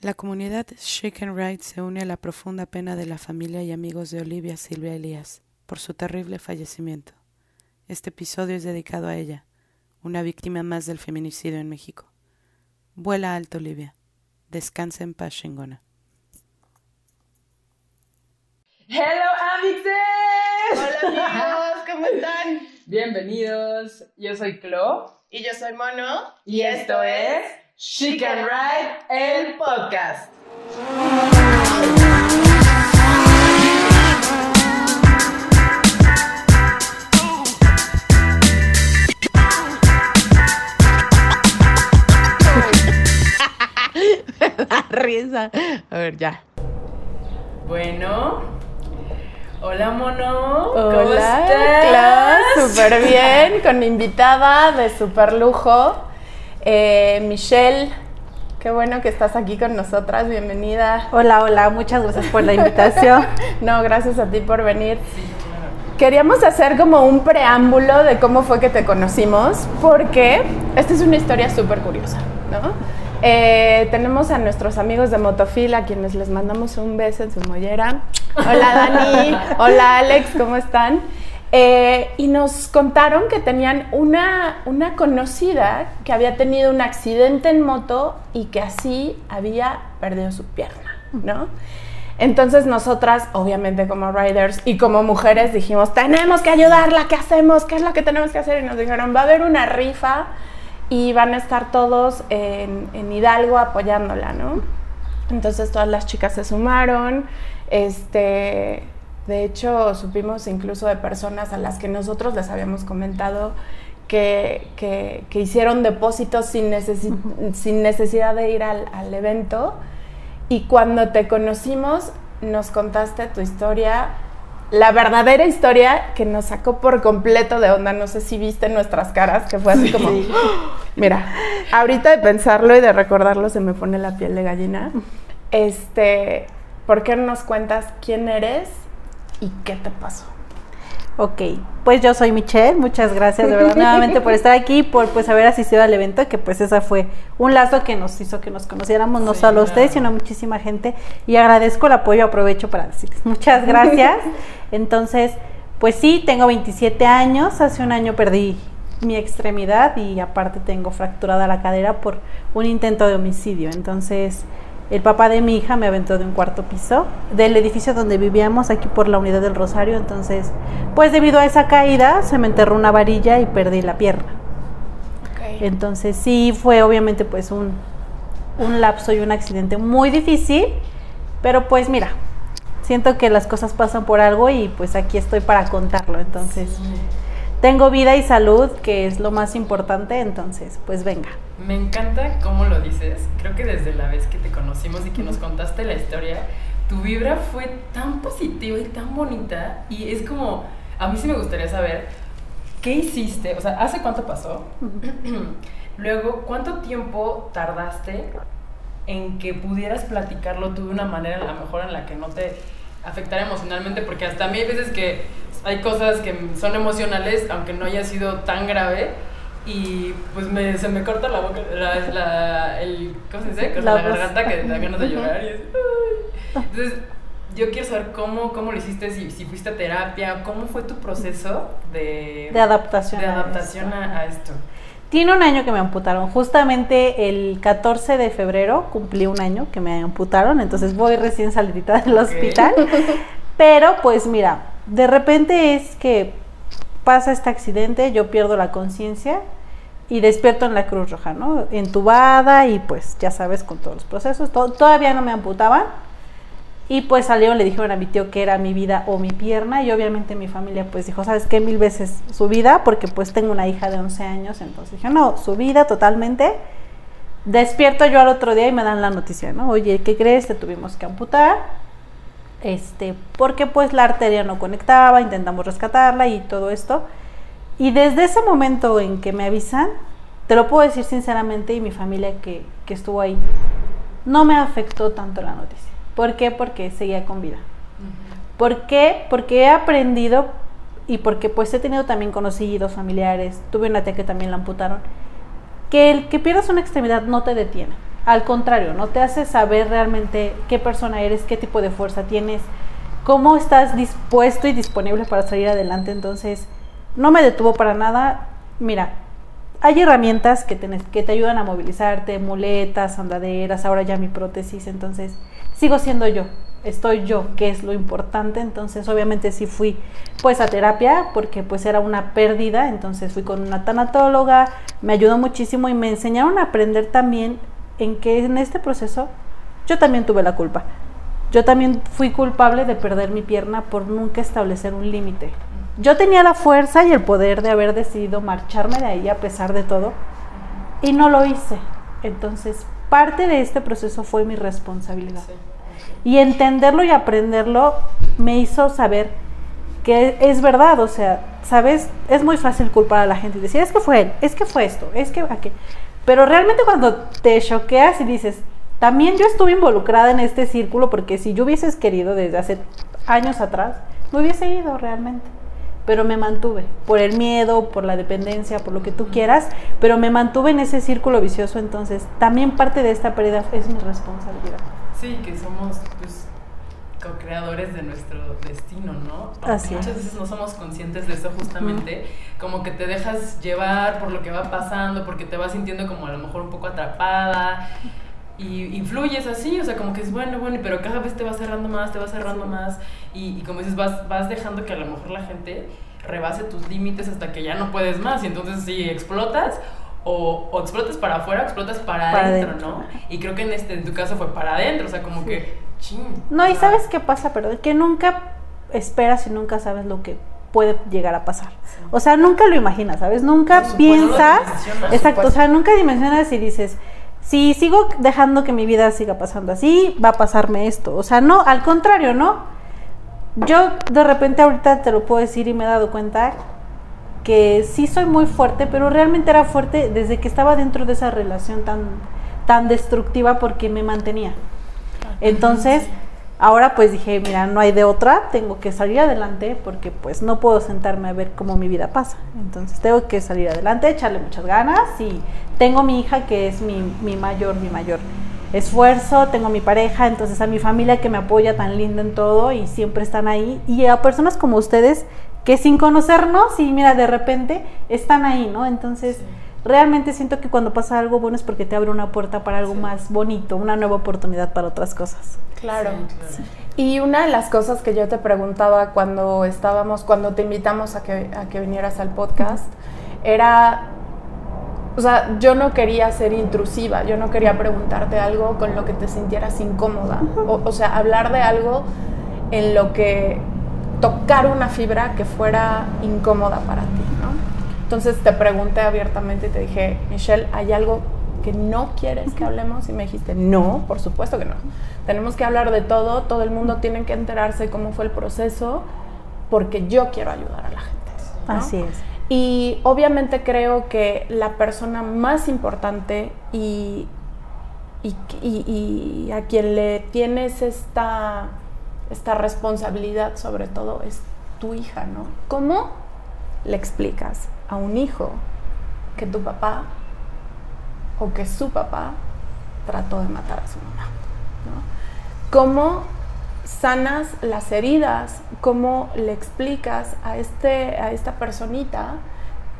La comunidad Chic and Ride se une a la profunda pena de la familia y amigos de Olivia Silvia Elías por su terrible fallecimiento. Este episodio es dedicado a ella, una víctima más del feminicidio en México. Vuela alto, Olivia. Descansa en paz, chingona. ¡Hello, amixes! Hola amigos, ¿cómo están? Bienvenidos. Yo soy Clo Y yo soy Mono. y esto es Chic and Ride, el podcast. Risa. A ver, ya. Bueno, hola Mono. ¿Cómo Hola, estás? Súper bien, con invitada de súper lujo. Eh, Michelle, qué bueno que estás aquí con nosotras, bienvenida. Hola, hola, muchas gracias por la invitación. No, gracias a ti por venir. Queríamos hacer como un preámbulo de cómo fue que te conocimos, porque esta es una historia súper curiosa, ¿no? Eh, tenemos a nuestros amigos de Motofil, a quienes les mandamos un beso en su mollera. Hola Dani, hola Alex, ¿cómo están? Eh, y nos contaron que tenían una, una conocida que había tenido un accidente en moto y que así había perdido su pierna, ¿no? Entonces nosotras, obviamente como riders y como mujeres, dijimos, tenemos que ayudarla, ¿qué hacemos? ¿Qué es lo que tenemos que hacer? Y nos dijeron, va a haber una rifa y van a estar todos en, en Hidalgo apoyándola, ¿no? Entonces todas las chicas se sumaron, este, de hecho supimos incluso de personas a las que nosotros les habíamos comentado que, que- que hicieron depósitos sin, necesi- sin necesidad de ir al, al evento. Y cuando te conocimos, nos contaste tu historia, la verdadera historia que nos sacó por completo de onda. No sé si viste nuestras caras, que fue así como, mira, ahorita de pensarlo y de recordarlo se me pone la piel de gallina. Este, ¿por qué no nos cuentas quién eres y qué te pasó? Ok, pues yo soy Michelle, muchas gracias de verdad nuevamente por estar aquí, por pues haber asistido al evento, que pues esa fue un lazo que nos hizo que nos conociéramos, no Sí, solo a ustedes, claro. sino a muchísima gente, y agradezco el apoyo, aprovecho para decirles muchas gracias. Entonces, pues sí, tengo 27 años, hace un año perdí mi extremidad y aparte tengo fracturada la cadera por un intento de homicidio, entonces... El papá de mi hija me aventó de un cuarto piso del edificio donde vivíamos aquí por la unidad del Rosario. Entonces, pues debido a esa caída se me enterró una varilla y perdí la pierna. Entonces sí fue obviamente pues un, un lapso y un accidente muy difícil. Pero pues mira, siento que las cosas pasan por algo y pues aquí estoy para contarlo. Entonces tengo vida y salud, que es lo más importante. Entonces, pues venga. Me encanta cómo lo dices. Creo que desde la vez que te conocimos y que nos contaste la historia, tu vibra fue tan positiva y tan bonita. Y es como, a mí sí me gustaría saber, ¿qué hiciste? O sea, ¿hace cuánto pasó? Luego, ¿cuánto tiempo tardaste en que pudieras platicarlo tú de una manera a lo mejor en la que no te afectara emocionalmente? Porque hasta a mí hay veces que hay cosas que son emocionales, aunque no haya sido tan grave, y pues me- se me corta la boca, la, la- el, ¿cómo se dice? La garganta que da ganas de llorar. y es, "Ay". Entonces, yo quiero saber cómo, cómo lo hiciste, si, si fuiste a terapia, cómo fue tu proceso de, De adaptación de a adaptación esto. a, a esto. Tiene un año que me amputaron. Justamente el 14 de febrero cumplí un año que me amputaron. Entonces voy recién salidita del hospital. Pero pues mira, de repente es que pasa este accidente, yo pierdo la conciencia y despierto en la Cruz Roja, ¿no? Entubada y pues ya sabes con todos los procesos. To- todavía no me amputaban. Y pues salieron, le dijeron a mi tío que era mi vida o mi pierna y obviamente mi familia pues dijo, ¿sabes qué? Mil veces su vida porque pues tengo una hija de 11 años, entonces dije, no, su vida totalmente. Despierto yo al otro día y me dan la noticia, ¿no? Oye, ¿qué crees? Te tuvimos que amputar. Este, porque pues la arteria no conectaba, intentamos rescatarla y todo esto. Y desde ese momento en que me avisan, te lo puedo decir sinceramente y mi familia que, que estuvo ahí, no me afectó tanto la noticia. ¿Por qué? Porque seguía con vida. ¿Por qué? Porque he aprendido y porque pues he tenido también conocidos, familiares, tuve una tía que también la amputaron, que el que pierdas una extremidad no te detiene. Al contrario, ¿no? Te hace saber realmente qué persona eres, qué tipo de fuerza tienes, cómo estás dispuesto y disponible para salir adelante. Entonces, no me detuvo para nada. Mira, hay herramientas que te, que te ayudan a movilizarte, muletas, andaderas, ahora ya mi prótesis, entonces sigo siendo yo, estoy yo, que es lo importante, entonces obviamente sí fui pues a terapia porque pues era una pérdida, entonces fui con una tanatóloga, me ayudó muchísimo y me enseñaron a aprender también en que en este proceso yo también tuve la culpa. Yo también fui culpable de perder mi pierna por nunca establecer un límite. Yo tenía la fuerza y el poder de haber decidido marcharme de ahí a pesar de todo y no lo hice. Entonces, parte de este proceso fue mi responsabilidad. Y entenderlo y aprenderlo me hizo saber que es verdad, o sea, sabes, es muy fácil culpar a la gente y decir, es que fue él, es que fue esto, es que aquel. Pero realmente cuando te choqueas y dices, también yo estuve involucrada en este círculo porque si yo hubieses querido desde hace años atrás, me hubiese ido realmente. Pero me mantuve por el miedo, por la dependencia, por lo que tú quieras, pero me mantuve en ese círculo vicioso, entonces también parte de esta pérdida es mi responsabilidad. Sí, que somos pues co-creadores de nuestro destino, ¿no? Así muchas veces no somos conscientes de eso justamente, como que te dejas llevar por lo que va pasando, porque te vas sintiendo como a lo mejor un poco atrapada y influyes así, o sea, como que es bueno, bueno, pero cada vez te vas cerrando más, te vas cerrando más y, como dices, vas, vas dejando que a lo mejor la gente rebase tus límites hasta que ya no puedes más y entonces sí explotas o, o explotas para afuera explotas para, adentro, ¿no? Y creo que en, este, en tu caso fue para adentro, o sea, como que, No, y ¿sabes qué pasa? Perdón, que nunca esperas y nunca sabes lo que puede llegar a pasar. O sea, nunca lo imaginas, ¿sabes? Nunca piensas, exacto, o sea, nunca dimensionas y dices, si sigo dejando que mi vida siga pasando así, va a pasarme esto. O sea, no, al contrario, ¿no? Yo de repente ahorita te lo puedo decir y me he dado cuenta que sí soy muy fuerte, pero realmente era fuerte desde que estaba dentro de esa relación tan, tan destructiva porque me mantenía. Entonces, ahora pues dije, mira, no hay de otra, tengo que salir adelante porque pues no puedo sentarme a ver cómo mi vida pasa. Entonces tengo que salir adelante, echarle muchas ganas y tengo mi hija que es mi, mi mayor, mi mayor esfuerzo, tengo mi pareja, entonces a mi familia que me apoya tan linda en todo y siempre están ahí y a personas como ustedes que sin conocernos y mira, de repente están ahí, ¿no? Entonces realmente siento que cuando pasa algo bueno es porque te abre una puerta para algo más bonito, una nueva oportunidad para otras cosas. Claro. Y una de las cosas que yo te preguntaba cuando estábamos, cuando te invitamos a que, a que vinieras al podcast, era, o sea, yo no quería ser intrusiva, yo no quería preguntarte algo con lo que te sintieras incómoda, o, o sea, hablar de algo en lo que tocar una fibra que fuera incómoda para ti, ¿no? Entonces te pregunté abiertamente y te dije, Michelle, ¿hay algo que no quieres que hablemos? Y me dijiste, no, por supuesto que no. Tenemos que hablar de todo, todo el mundo tiene que enterarse cómo fue el proceso, porque yo quiero ayudar a la gente. Así es. Y obviamente creo que la persona más importante y, y, y, a quien le tienes esta, esta responsabilidad sobre todo es tu hija, ¿no? ¿Cómo le explicas a un hijo que tu papá o que su papá trató de matar a su mamá. ¿Cómo sanas las heridas? ¿Cómo le explicas a, este, a esta personita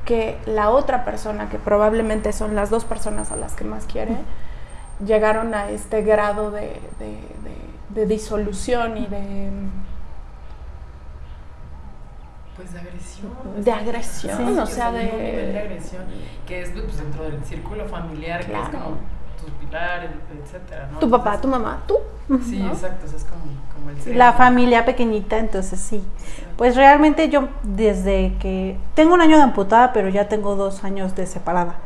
que la otra persona, que probablemente son las dos personas a las que más quiere, llegaron a este grado de disolución y de pues de agresión. De agresión, o sea, de... de agresión, que es pues, dentro del círculo familiar, que es como tus pilares, etcétera, ¿no? Tu papá, tu mamá, tú. Sí, exacto, es como, como el La familia pequeñita, entonces sí. Pues realmente yo desde que... Tengo un año de amputada, pero ya tengo dos años de separada.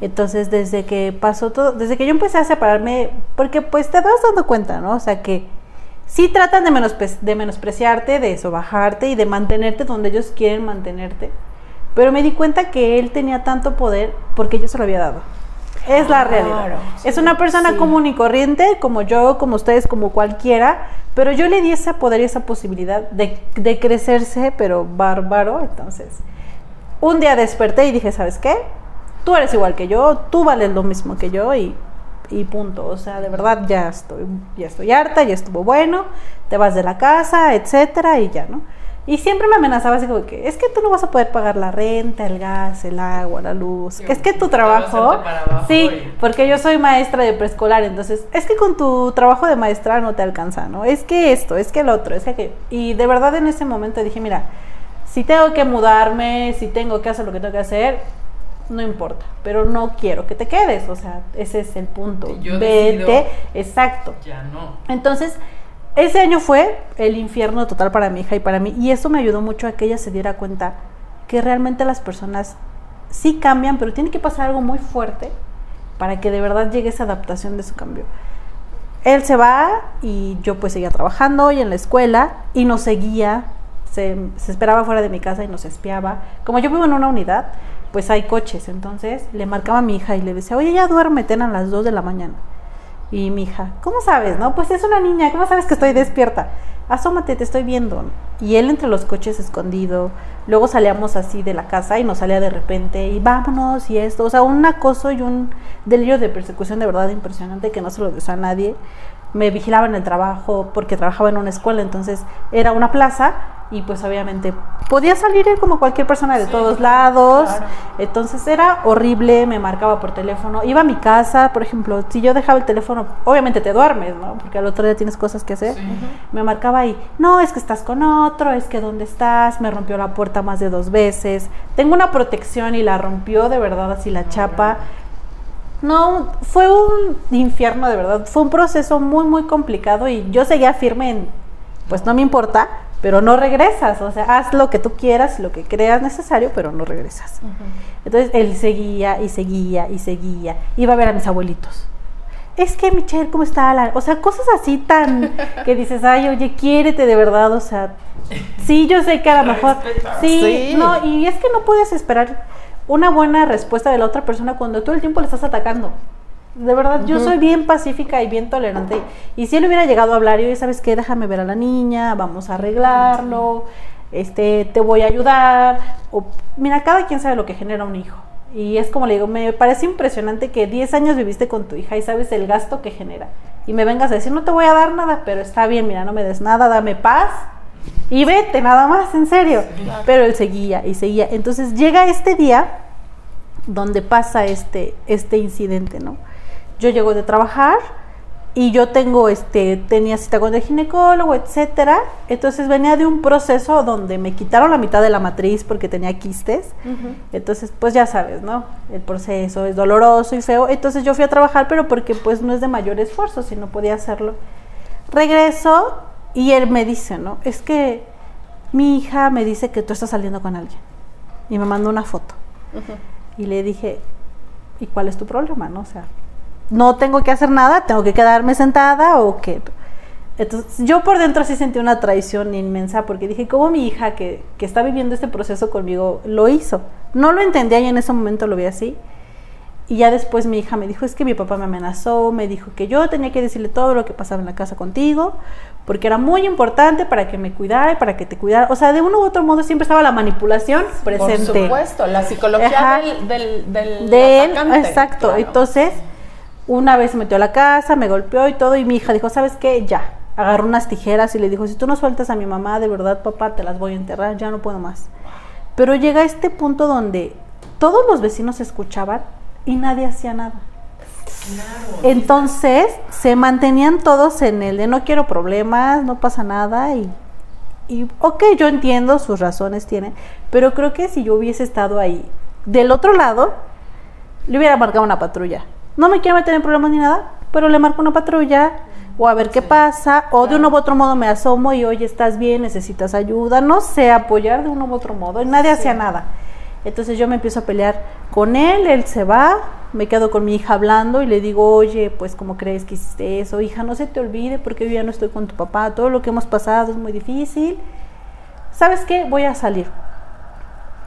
Entonces, desde que pasó todo, desde que yo empecé a separarme, porque pues te vas dando cuenta, ¿no? O sea, que sí tratan de, de menospreciarte, de sobajarte y de mantenerte donde ellos quieren mantenerte. Pero me di cuenta que él tenía tanto poder porque yo se lo había dado. Es la realidad. es una persona común y corriente, como yo, como ustedes, como cualquiera, pero yo le di ese poder y esa posibilidad de, de crecerse, pero bárbaro. Entonces, un día desperté y dije, ¿sabes qué? Tú eres igual que yo, tú vales lo mismo que yo y y punto. O sea, de verdad ya estoy, ya estoy harta, ya estuvo bueno, te vas de la casa, etcétera, y ya, ¿no? Y siempre me amenazaba así como que, es que tú no vas a poder pagar la renta, el gas, el agua, la luz. es que tu trabajo... Sí, porque yo soy maestra de preescolar, entonces, es que con tu trabajo de maestra no te alcanza, ¿no? Es que esto, es que el otro, es que aquello. Y de verdad en ese momento dije, mira, si tengo que mudarme, si tengo que hacer lo que tengo que hacer, no importa, pero no quiero que te quedes, o sea, ese es el punto. Vete, exacto. Ya no. Entonces, ese año fue el infierno total para mi hija y para mí, y eso me ayudó mucho a que ella se diera cuenta que realmente las personas sí cambian, pero tiene que pasar algo muy fuerte para que de verdad llegue esa adaptación de su cambio. Él se va y yo pues seguía trabajando y en la escuela y nos seguía, se, se esperaba fuera de mi casa y nos espiaba. Como yo vivo en una unidad, pues hay coches, entonces le marcaba a mi hija y le decía, oye, ya duérmete a las 2 de la mañana. Y mi hija, ¿cómo sabes? No, pues es una niña, ¿cómo sabes que estoy despierta? Asómate, te estoy viendo. Y él entre los coches escondido. Luego salíamos así de la casa y nos salía de repente y vámonos y esto. O sea, un acoso y un delirio de persecución de verdad impresionante que no se lo deseo a nadie. Me vigilaba en el trabajo porque trabajaba en una escuela, entonces era una plaza y pues obviamente podía salir él como cualquier persona de todos lados. Entonces era horrible, me marcaba por teléfono, iba a mi casa, por ejemplo, si yo dejaba el teléfono, obviamente te duermes, ¿no? Porque al otro día tienes cosas que hacer. Me marcaba ahí, no, es que estás con otro, es que dónde estás, me rompió la puerta más de dos veces. Tengo una protección y la rompió de verdad así la chapa. No, fue un infierno de verdad, fue un proceso muy muy complicado y yo seguía firme en, pues no me importa, pero no regresas, o sea, haz lo que tú quieras, lo que creas necesario, pero no regresas. Entonces él seguía y seguía y seguía, iba a ver a mis abuelitos. Es que Michelle, ¿cómo está? O sea, cosas así tan que dices, ay, oye, quiérete de verdad, o sea, sí, yo sé que a lo mejor, sí, no, y es que no puedes esperar una buena respuesta de la otra persona cuando todo el tiempo le estás atacando. De verdad, yo soy bien pacífica y bien tolerante. Y si él hubiera llegado a hablar, y ¿sabes qué? Déjame ver a la niña, vamos a arreglarlo, este, te voy a ayudar. O, mira, cada quien sabe lo que genera un hijo. Y es como le digo, me parece impresionante que 10 años viviste con tu hija y sabes el gasto que genera. Y me vengas a decir, no te voy a dar nada, pero está bien, mira, no me des nada, dame paz y vete, nada más, en serio. Pero él seguía y seguía. Entonces llega este día donde pasa este, este incidente, ¿no? Yo llego de trabajar y yo tengo este tenía cita con el ginecólogo, etcétera. Entonces venía de un proceso donde me quitaron la mitad de la matriz porque tenía quistes. Entonces, pues ya sabes, ¿no? El proceso es doloroso y feo. Entonces yo fui a trabajar, pero porque pues no es de mayor esfuerzo, si no podía hacerlo. Regreso y él me dice, ¿no? Es que mi hija me dice que tú estás saliendo con alguien. Y me mandó una foto. Y le dije, ¿y cuál es tu problema, no? O sea, no tengo que hacer nada, tengo que quedarme sentada o qué. Entonces, yo por dentro sí sentí una traición inmensa porque dije, ¿cómo mi hija que, que, está viviendo este proceso conmigo lo hizo? No lo entendía y en ese momento lo vi así. Y ya después mi hija me dijo, es que mi papá me amenazó, me dijo que yo tenía que decirle todo lo que pasaba en la casa contigo, porque era muy importante para que me cuidara y para que te cuidara. O sea, de uno u otro modo siempre estaba la manipulación presente. Por supuesto, la psicología del, del, de él. Exacto. Entonces una vez se metió a la casa, me golpeó y todo, y mi hija dijo, ¿sabes qué? Ya. Agarró unas tijeras y le dijo, si tú no sueltas a mi mamá, de verdad, papá, te las voy a enterrar, ya no puedo más. Pero llega este punto donde todos los vecinos escuchaban y nadie hacía nada. Entonces se mantenían todos en el de no quiero problemas, no pasa nada y, y ok, yo entiendo, sus razones tienen, pero creo que si yo hubiese estado ahí del otro lado, le hubiera marcado una patrulla no me quiero meter en problemas ni nada, pero le marco una patrulla o a ver qué pasa, o de uno u otro modo me asomo y oye, estás bien, necesitas ayuda, no sé, apoyar de uno u otro modo, y nadie hacía nada. Entonces yo me empiezo a pelear con él, él se va, me quedo con mi hija hablando y le digo, oye, pues ¿cómo crees que hiciste eso? Hija, no se te olvide porque yo ya no estoy con tu papá, todo lo que hemos pasado es muy difícil. ¿Sabes qué? Voy a salir.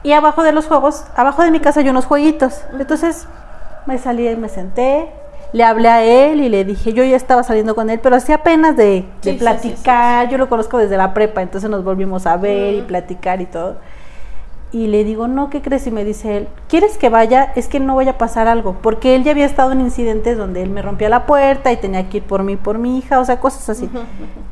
Y abajo de los juegos, abajo de mi casa hay unos jueguitos. Entonces me salí y me senté, le hablé a él y le dije, yo ya estaba saliendo con él, pero hacía apenas de, platicar, yo lo conozco desde la prepa, entonces nos volvimos a ver y platicar y todo. y le digo, no, ¿qué crees? Y me dice él, ¿quieres que vaya? Es que no vaya a pasar algo, porque él ya había estado en incidentes donde él me rompía la puerta y tenía que ir por mí, por mi hija, o sea, cosas así.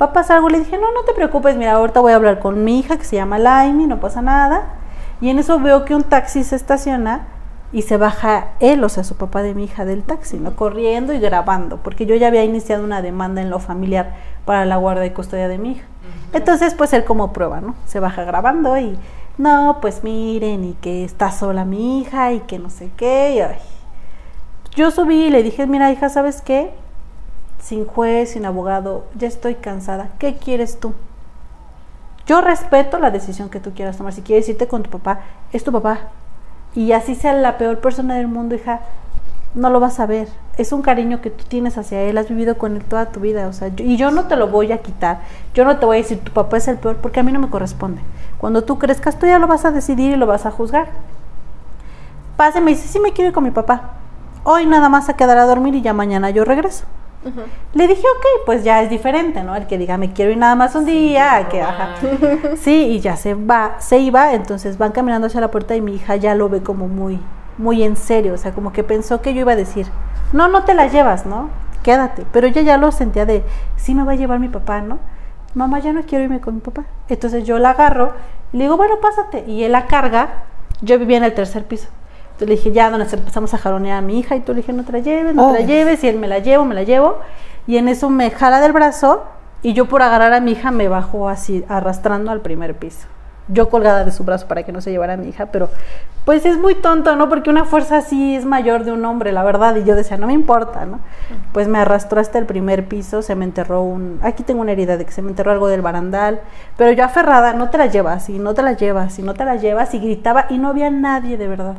¿Va a pasar algo? Le dije, no, no te preocupes, mira, ahorita voy a hablar con mi hija que se llama Laimi, no pasa nada. Y en eso veo que un taxi se estaciona y se baja él, o sea, su papá de mi hija del taxi, ¿no? Corriendo y grabando, porque yo ya había iniciado una demanda en lo familiar para la guarda y custodia de mi hija. Entonces, pues él como prueba, ¿no? Se baja grabando y no, pues miren, y que está sola mi hija, y que no sé qué. Yo subí y le dije, mira hija, ¿sabes qué? Sin juez, sin abogado, ya estoy cansada. ¿Qué quieres tú? Yo respeto la decisión que tú quieras tomar. Si quieres irte con tu papá, es tu papá. Y así sea la peor persona del mundo, hija, no lo vas a ver. Es un cariño que tú tienes hacia él, has vivido con él toda tu vida, o sea, y yo no te lo voy a quitar. Yo no te voy a decir tu papá es el peor porque a mí no me corresponde. Cuando tú crezcas, tú ya lo vas a decidir y lo vas a juzgar. Pase, me dice, sí me quiero ir con mi papá. Hoy nada más a quedar a dormir y ya mañana yo regreso. Le dije, ok, pues ya es diferente, ¿no? El que diga, me quiero ir nada más un día, que, ajá. Sí, y ya se va, se iba, entonces van caminando hacia la puerta y mi hija ya lo ve como muy, muy en serio, o sea, como que pensó que yo iba a decir, no, no te la llevas, ¿no? Quédate. Pero ella ya lo sentía de, sí me va a llevar mi papá, ¿no? Mamá, ya no quiero irme con mi papá. Entonces yo la agarro y le digo, bueno, pásate. Y él la carga, yo vivía en el tercer piso. Entonces le dije, ya, donde empezamos a jaronear a mi hija y tú le dije, no te la lleves, no te la lleves. Y él me la llevo, me la llevo. Y en eso me jala del brazo y yo por agarrar a mi hija me bajo así, arrastrando al primer piso yo colgada de su brazo para que no se llevara a mi hija, pero pues es muy tonto, ¿no? Porque una fuerza así es mayor de un hombre, la verdad, y yo decía, no me importa, ¿no? Pues me arrastró hasta el primer piso, se me enterró un, aquí tengo una herida de que se me enterró algo del barandal, pero yo aferrada, no te la llevas, y no te la llevas, y no te la llevas, y gritaba, y no había nadie de verdad.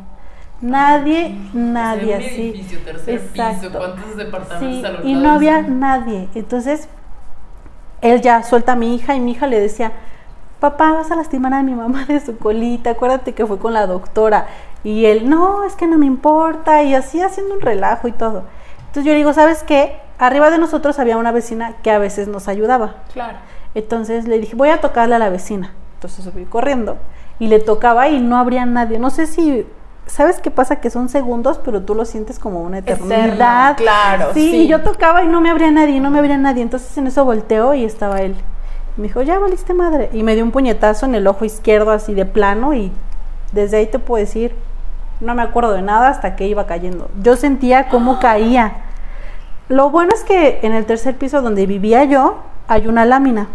Nadie, nadie así. Edificio, tercer piso, ¿cuántos departamentos sí, y no había nadie. Entonces, él ya suelta a mi hija y mi hija le decía, papá, vas a lastimar a mi mamá de su colita, acuérdate que fue con la doctora. Y él, no, es que no me importa, y así haciendo un relajo y todo. Entonces yo le digo, ¿sabes qué? Arriba de nosotros había una vecina que a veces nos ayudaba. Claro. Entonces le dije, voy a tocarle a la vecina. Entonces subí corriendo y le tocaba y no habría nadie. No sé si ¿sabes qué pasa? Que son segundos, pero tú lo sientes como una eternidad. claro. Sí, sí, y yo tocaba y no me abría nadie, no me abría nadie. Entonces en eso volteo y estaba él. Me dijo, ya valiste madre. Y me dio un puñetazo en el ojo izquierdo así de plano y desde ahí te puedo decir, no me acuerdo de nada hasta que iba cayendo. Yo sentía cómo caía. Lo bueno es que en el tercer piso donde vivía yo hay una lámina.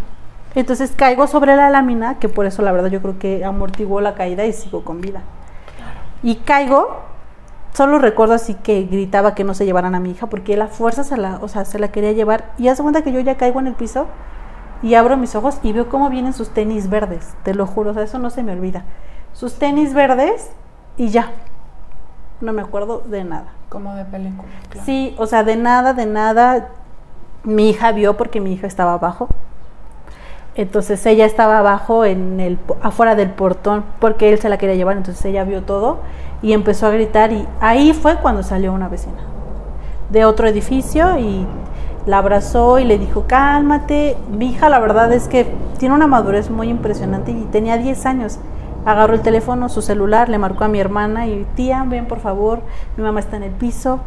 Entonces caigo sobre la lámina, que por eso la verdad yo creo que amortiguó la caída y sigo con vida. Y caigo, solo recuerdo así que gritaba que no se llevaran a mi hija porque la fuerza se la, o sea, se la quería llevar. Y hace cuenta que yo ya caigo en el piso y abro mis ojos y veo cómo vienen sus tenis verdes, te lo juro, o sea, eso no se me olvida. Sus tenis verdes y ya. No me acuerdo de nada. Como de película. Sí, o sea, de nada, de nada. Mi hija vio porque mi hija estaba abajo. Entonces ella estaba abajo en el afuera del portón porque él se la quería llevar, entonces ella vio todo y empezó a gritar y ahí fue cuando salió una vecina de otro edificio y la abrazó y le dijo, cálmate. Mi hija, la verdad es que tiene una madurez muy impresionante y tenía 10 años. Agarró el teléfono, su celular, le marcó a mi hermana y, tía, ven por favor, mi mamá está en el piso.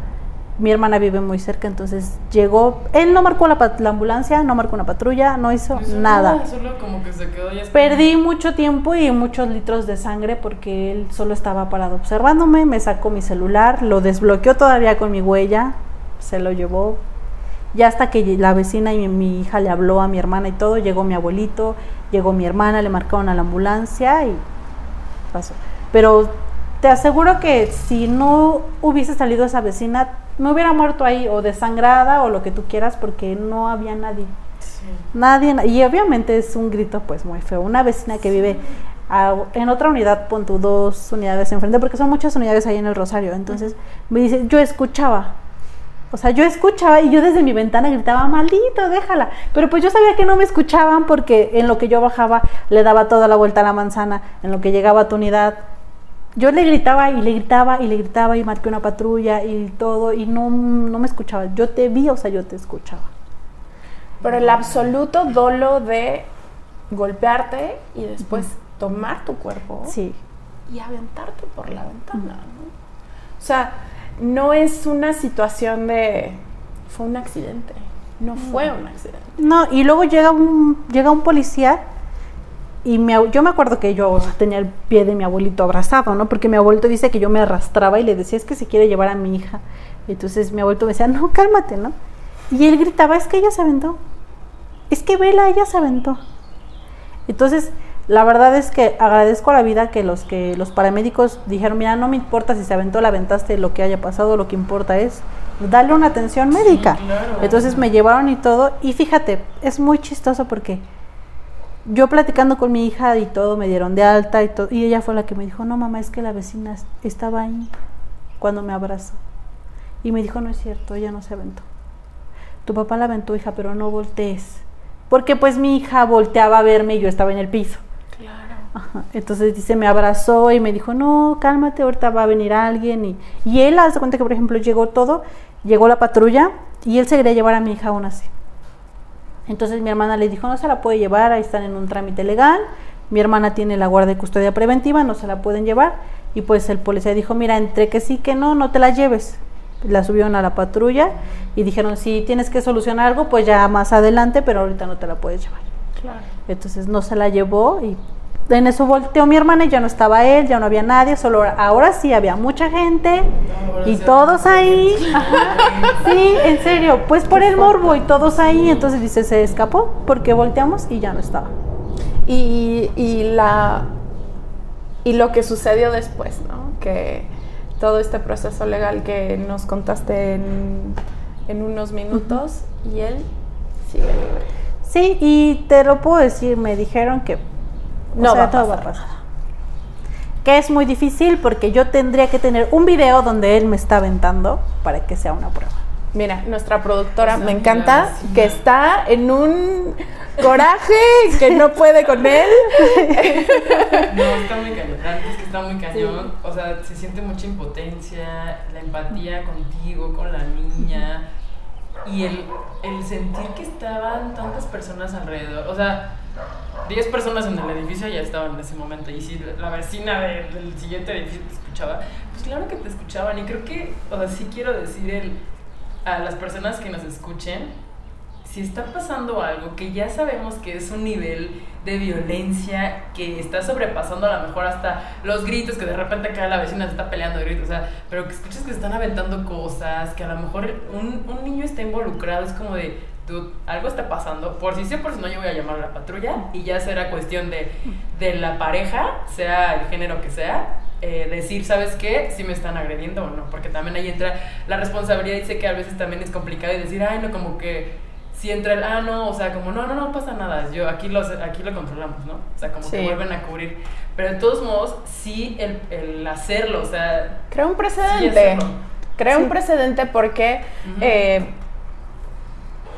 Mi hermana vive muy cerca, entonces llegó. Él no marcó la, ambulancia, no marcó una patrulla, no hizo nada. Solo como que se quedó Perdí mucho tiempo y muchos litros de sangre porque él solo estaba parado observándome. Me sacó mi celular, lo desbloqueó todavía con mi huella, se lo llevó, ya hasta que la vecina y mi, hija le habló a mi hermana y todo, llegó mi abuelito, llegó mi hermana, le marcaron a la ambulancia y pasó. Pero te aseguro que si no hubiese salido esa vecina, me hubiera muerto ahí o desangrada o lo que tú quieras porque no había nadie. Nadie, y obviamente es un grito pues muy feo. Una vecina que vive en otra unidad, pon tu dos unidades enfrente, porque son muchas unidades ahí en el Rosario. Entonces me dice, yo escuchaba, o sea, yo escuchaba y yo desde mi ventana gritaba, maldito, déjala. Pero pues yo sabía que no me escuchaban porque en lo que yo bajaba le daba toda la vuelta a la manzana, en lo que llegaba a tu unidad. Yo le gritaba y le gritaba y le gritaba y marqué una patrulla y todo y no, no me escuchaba. Yo te vi, o sea, yo te escuchaba. Pero el absoluto dolo de golpearte y después tomar tu cuerpo. Sí. y aventarte por la ventana, ¿no? O sea, no es una situación de fue un accidente, no fue un accidente. No, y luego llega un, llega un policía y mi yo me acuerdo que yo tenía el pie de mi abuelito abrazado, ¿no? Porque mi abuelito dice que yo me arrastraba y le decía, es que se quiere llevar a mi hija. Y entonces mi abuelito me decía, no, cálmate, ¿no? Y él gritaba, es que ella se aventó. Es que vela, ella se aventó. Entonces, la verdad es que agradezco a la vida que los que los paramédicos dijeron, mira, no me importa si se aventó, la aventaste, lo que haya pasado, lo que importa es darle una atención médica. Entonces me llevaron y todo, y fíjate, es muy chistoso porque yo platicando con mi hija y todo, me dieron de alta y todo, y ella fue la que me dijo, no mamá, es que la vecina estaba ahí cuando me abrazó. Y me dijo, no es cierto, ella no se aventó. Tu papá la aventó, hija, pero no voltees. Porque pues mi hija volteaba a verme y yo estaba en el piso. Entonces dice, me abrazó y me dijo, no, cálmate, ahorita va a venir alguien. Y, y él, hace cuenta que, por ejemplo, llegó todo, llegó la patrulla y él se quería llevar a mi hija aún así. Entonces mi hermana le dijo, no se la puede llevar, ahí están en un trámite legal. Mi hermana tiene la guardia de custodia preventiva, no se la pueden llevar. Y pues el policía dijo, mira, entre que sí que no, no te la lleves. La subieron a la patrulla y dijeron, si tienes que solucionar algo, pues ya más adelante, pero ahorita no te la puedes llevar. Claro. Entonces no se la llevó y en eso volteó mi hermana y ya no estaba él, ya no había nadie, solo ahora sí había mucha gente y todos ahí. sí, en serio, pues por el morbo y todos ahí, entonces dice, se escapó porque volteamos y ya no estaba. Y, y la y lo que sucedió después, ¿no? Que todo este proceso legal que nos contaste en, en unos minutos y él sigue libre. Sí, y te lo puedo decir, me dijeron que no va, todo va a pasar. Que es muy difícil porque yo tendría que tener un video donde él me está aventando para que sea una prueba. Mira, nuestra productora me encanta que está en un coraje que no puede con él. No, está muy cañón. Es que está muy cañón. O sea, se siente mucha impotencia, la empatía contigo, con la niña. Y el, el sentir que estaban tantas personas alrededor. O sea, 10 personas en el edificio ya estaban en ese momento. Y si la vecina del siguiente edificio te escuchaba, pues claro que te escuchaban. Y creo que, o sea, sí quiero decir el, a las personas que nos escuchen, si está pasando algo que ya sabemos que es un nivel de violencia que está sobrepasando a lo mejor hasta los gritos, que de repente acá la vecina se está peleando gritos, o sea, pero que escuchas que están aventando cosas, que a lo mejor un, un niño está involucrado, es como de, algo está pasando, por si sí o por si no yo voy a llamar a la patrulla y ya será cuestión de, de la pareja, sea el género que sea, eh, decir, ¿sabes qué? Si me están agrediendo o no, porque también ahí entra la responsabilidad, dice que a veces también es complicado y decir, ay, no, como que si entra el, ah, no, o sea, como, no, no, no pasa nada, yo aquí lo, aquí lo controlamos, ¿no? O sea, como que vuelven a cubrir. Pero de todos modos, sí el, el hacerlo, o sea... Crea un precedente. Crea un precedente porque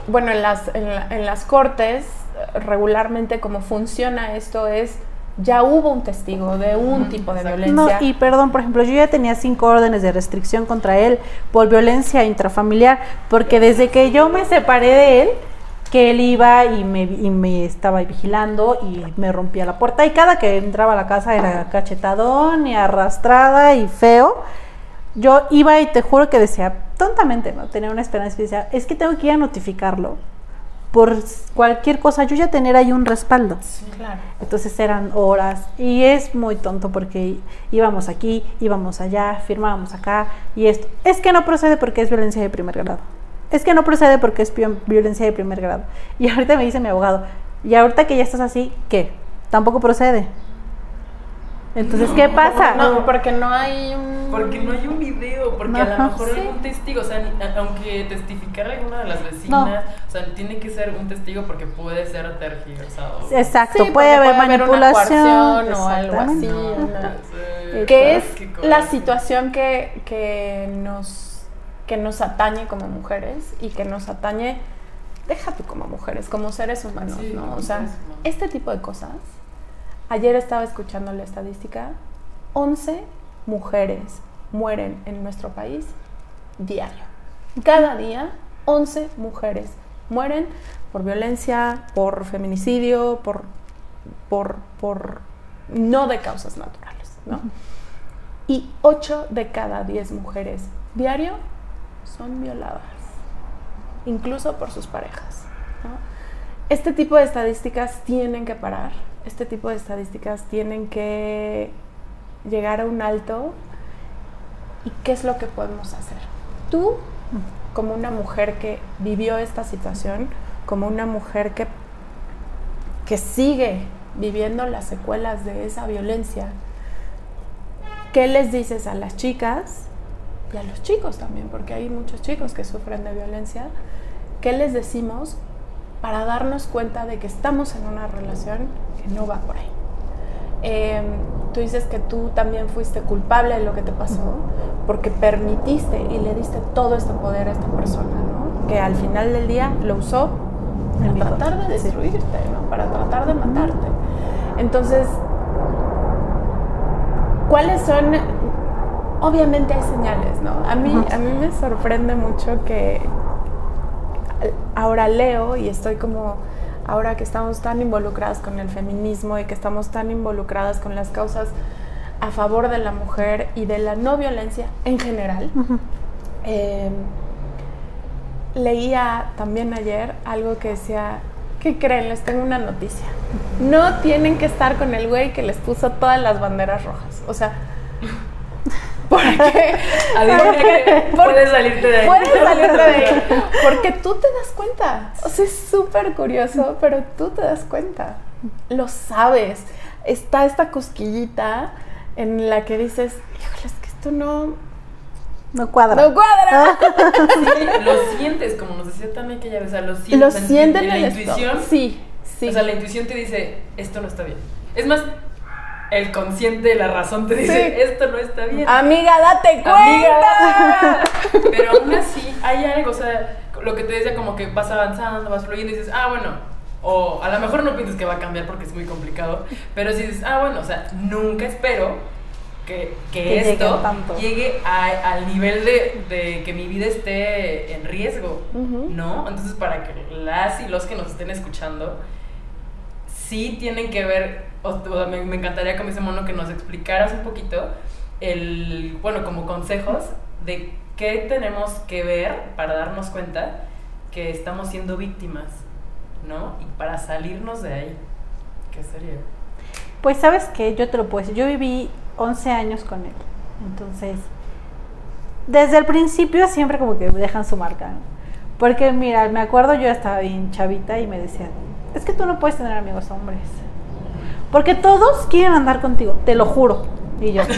bueno, en las, en, las cortes, regularmente como funciona esto es ya hubo un testigo de un tipo de violencia. No, y perdón, por ejemplo, yo ya tenía cinco órdenes de restricción contra él por violencia intrafamiliar, porque desde que yo me separé de él, que él iba y me, y me estaba vigilando y me rompía la puerta y cada que entraba a la casa era cachetadón y arrastrada y feo yo iba y te juro que decía, tontamente, ¿no? Tenía una esperanza y decía, es que tengo que ir a notificarlo por cualquier cosa, yo ya tener ahí un respaldo. Sí, claro. Entonces eran horas y es muy tonto porque íbamos aquí, íbamos allá, firmábamos acá y esto. Es que no procede porque es violencia de primer grado. Es que no procede porque es violencia de primer grado. Y ahorita me dice mi abogado, y ahorita que ya estás así, ¿qué? Tampoco procede. Entonces, ¿qué pasa? No, porque no hay un... Porque no hay un video, porque a lo mejor hay un testigo, o sea, aunque testificar alguna de las vecinas, o sea, tiene que ser un testigo porque puede ser tergiversado. Exacto, puede, haber manipulación o algo así. que es la situación que, que, nos, que nos atañe como mujeres y que nos atañe, déjate como mujeres, como seres humanos, ¿no? O sea, este tipo de cosas Ayer estaba escuchando la estadística, 11 mujeres mueren en nuestro país diario. Cada día 11 mujeres mueren por violencia, por feminicidio, por, por, por no de causas naturales, ¿no? Y 8 de cada 10 mujeres diario son violadas, incluso por sus parejas. ¿no? Este tipo de estadísticas tienen que parar, este tipo de estadísticas tienen que llegar a un alto. ¿Y qué es lo que podemos hacer? Tú, como una mujer que vivió esta situación, como una mujer que, que sigue viviendo las secuelas de esa violencia, ¿qué les dices a las chicas y a los chicos también? Porque hay muchos chicos que sufren de violencia. ¿Qué les decimos para darnos cuenta de que estamos en una relación que no va por ahí? Eh, tú dices que tú también fuiste culpable de lo que te pasó porque permitiste y le diste todo este poder a esta persona, ¿no? Que al final del día lo usó para tratar de destruirte, ¿no? Para tratar de matarte. Entonces, ¿cuáles son? Obviamente hay señales, ¿no? A mí, a mí me sorprende mucho que ahora leo y estoy como, ahora que estamos tan involucradas con el feminismo y que estamos tan involucradas con las causas a favor de la mujer y de la no violencia en general, eh, leía también ayer algo que decía, ¿qué creen? Les tengo una noticia. No tienen que estar con el güey que les puso todas las banderas rojas. O sea, Adivina que puedes salirte de ahí. Puedes salirte de ahí. Porque tú te das cuenta. O sea, es súper curioso, pero tú te das cuenta. Lo sabes. Está esta cosquillita en la que dices, híjole, es que esto no, No cuadra. no cuadra. Sí, lo sientes, como nos decía también aquella vez, o sea, lo sientes. Lo sienten en en la intuición. Sí, sí. O sea, la intuición te dice, esto no está bien. Es más, el consciente, la razón te dice, Sí. esto no está bien. Amiga, date cuenta. Amiga. Pero aún así hay algo, o sea, lo que te decía como que vas avanzando, vas fluyendo y dices, ah, bueno, o a lo mejor no piensas que va a cambiar porque es muy complicado, pero si dices, ah, bueno, o sea, nunca espero que, que esto llegue a- al nivel de, de que mi vida esté en riesgo. ¿no? Entonces, para que las y los que nos estén escuchando, sí tienen que ver, me, encantaría como ese mono que nos explicaras un poquito el, bueno, como consejos de qué tenemos que ver para darnos cuenta que estamos siendo víctimas, ¿no? Y para salirnos de ahí. ¿Qué sería? Pues sabes que yo te lo puedo decir, yo viví 11 años con él, entonces desde el principio siempre como que dejan su marca, porque mira, me acuerdo yo estaba bien chavita y me decían, es que tú no puedes tener amigos hombres, porque todos quieren andar contigo, te lo juro, y yo...